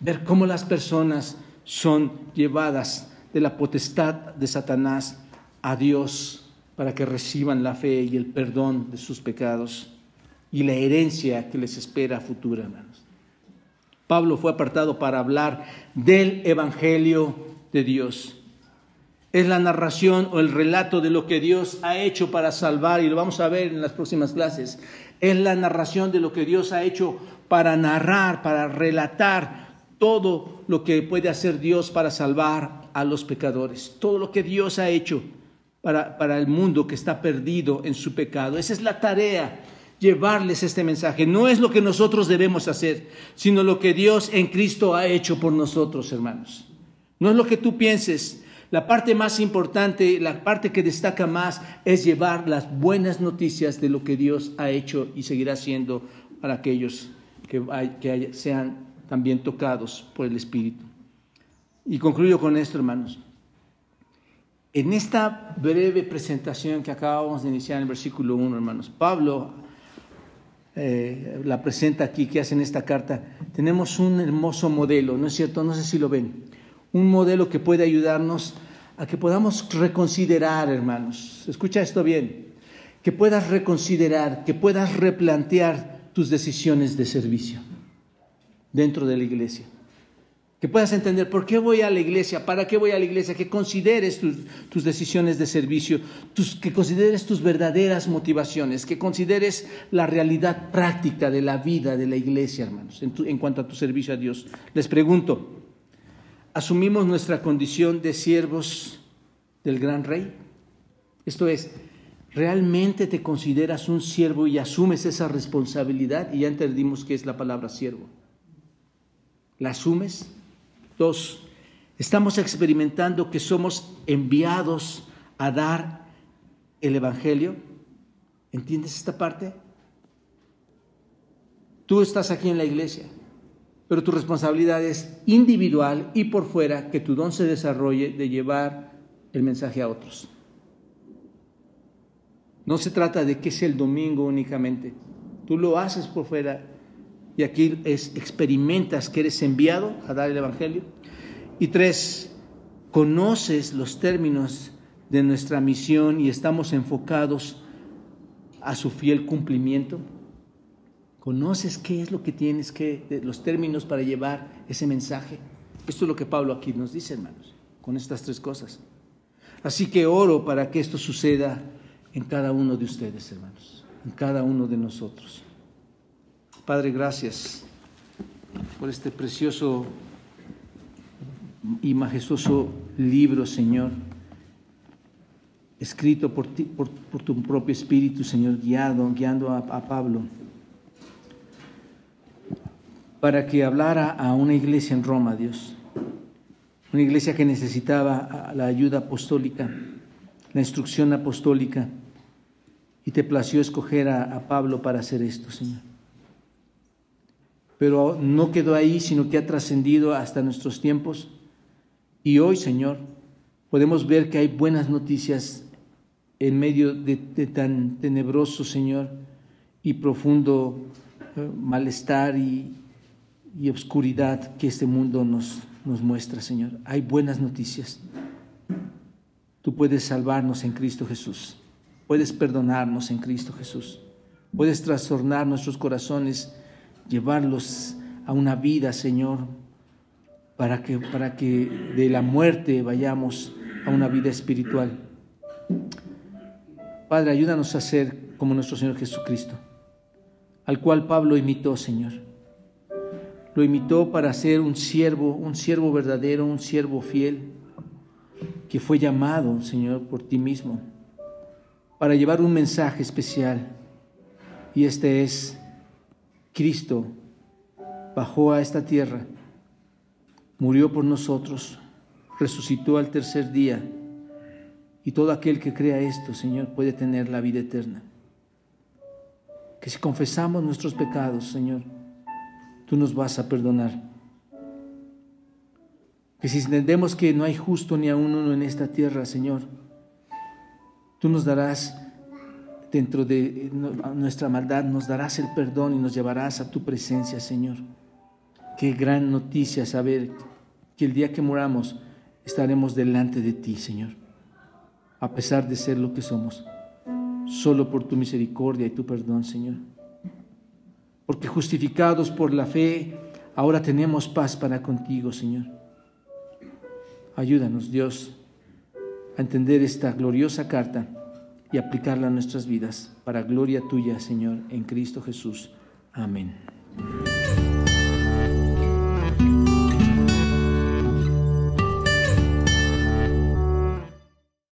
Ver cómo las personas son llevadas de la potestad de Satanás a Dios para que reciban la fe y el perdón de sus pecados y la herencia que les espera futura, hermanos. Pablo fue apartado para hablar del Evangelio de Dios. Es la narración o el relato de lo que Dios ha hecho para salvar, y lo vamos a ver en las próximas clases, es la narración de lo que Dios ha hecho para narrar, para relatar todo lo que puede hacer Dios para salvar a los pecadores, todo lo que Dios ha hecho para, para el mundo que está perdido en su pecado. Esa es la tarea, llevarles este mensaje. No es lo que nosotros debemos hacer, sino lo que Dios en Cristo ha hecho por nosotros, hermanos. No es lo que tú pienses, la parte más importante, la parte que destaca más es llevar las buenas noticias de lo que Dios ha hecho y seguirá haciendo para aquellos que, que sean también tocados por el Espíritu. Y concluyo con esto, hermanos. En esta breve presentación que acabamos de iniciar en el versículo 1, hermanos, Pablo eh, la presenta aquí, que hace en esta carta, tenemos un hermoso modelo, ¿no es cierto? No sé si lo ven un modelo que puede ayudarnos a que podamos reconsiderar, hermanos. Escucha esto bien. Que puedas reconsiderar, que puedas replantear tus decisiones de servicio dentro de la iglesia. Que puedas entender por qué voy a la iglesia, para qué voy a la iglesia, que consideres tus, decisiones de servicio, que consideres tus verdaderas motivaciones, que consideres la realidad práctica de la vida de la iglesia, hermanos, en cuanto a tu servicio a Dios. Les pregunto, asumimos nuestra condición de siervos del gran rey. Esto es, ¿realmente te consideras un siervo y asumes esa responsabilidad? Y ya entendimos qué es la palabra siervo. ¿La asumes? Dos, estamos experimentando que somos enviados a dar el Evangelio. ¿Entiendes esta parte? Tú estás aquí en la iglesia, pero tu responsabilidad es individual y por fuera que tu don se desarrolle de llevar el mensaje a otros. No se trata de que sea el domingo únicamente. Tú lo haces por fuera y aquí es experimentas que eres enviado a dar el evangelio. Y tres, conoces los términos de nuestra misión y estamos enfocados a su fiel cumplimiento. ¿Conoces qué es lo que tienes que, los términos para llevar ese mensaje? Esto es lo que Pablo aquí nos dice, hermanos, con estas tres cosas. Así que oro para que esto suceda en cada uno de ustedes, hermanos, en cada uno de nosotros. Padre, gracias por este precioso y majestuoso libro, Señor, escrito por, ti, por, tu propio Espíritu, Señor, guiado, guiando a Pablo para que hablara a una iglesia en Roma, Dios. Una iglesia que necesitaba la ayuda apostólica, la instrucción apostólica. Y te plació escoger a, Pablo para hacer esto, Señor. Pero no quedó ahí, sino que ha trascendido hasta nuestros tiempos. Y hoy, Señor, podemos ver que hay buenas noticias en medio de, tan tenebroso, Señor, y profundo eh, malestar y, y obscuridad que este mundo nos, nos muestra, Señor. Hay buenas noticias. Tú puedes salvarnos en Cristo Jesús. Puedes perdonarnos en Cristo Jesús. Puedes trastornar nuestros corazones, llevarlos a una vida, Señor, para que, para que de la muerte vayamos a una vida espiritual. Padre, ayúdanos a ser como nuestro Señor Jesucristo, al cual Pablo imitó, Señor lo imitó para ser un siervo, un siervo verdadero, un siervo fiel, que fue llamado, Señor, por ti mismo, para llevar un mensaje especial. Y este es, Cristo bajó a esta tierra, murió por nosotros, resucitó al tercer día, y todo aquel que crea esto, Señor, puede tener la vida eterna. Que si confesamos nuestros pecados, Señor, tú nos vas a perdonar. Que si entendemos que no hay justo ni a uno en esta tierra, Señor, tú nos darás dentro de nuestra maldad, nos darás el perdón y nos llevarás a tu presencia, Señor. Qué gran noticia saber que el día que moramos estaremos delante de ti, Señor, a pesar de ser lo que somos, solo por tu misericordia y tu perdón, Señor porque justificados por la fe, ahora tenemos paz para contigo, Señor. Ayúdanos, Dios, a entender esta gloriosa carta y aplicarla a nuestras vidas, para gloria tuya, Señor, en Cristo Jesús. Amén.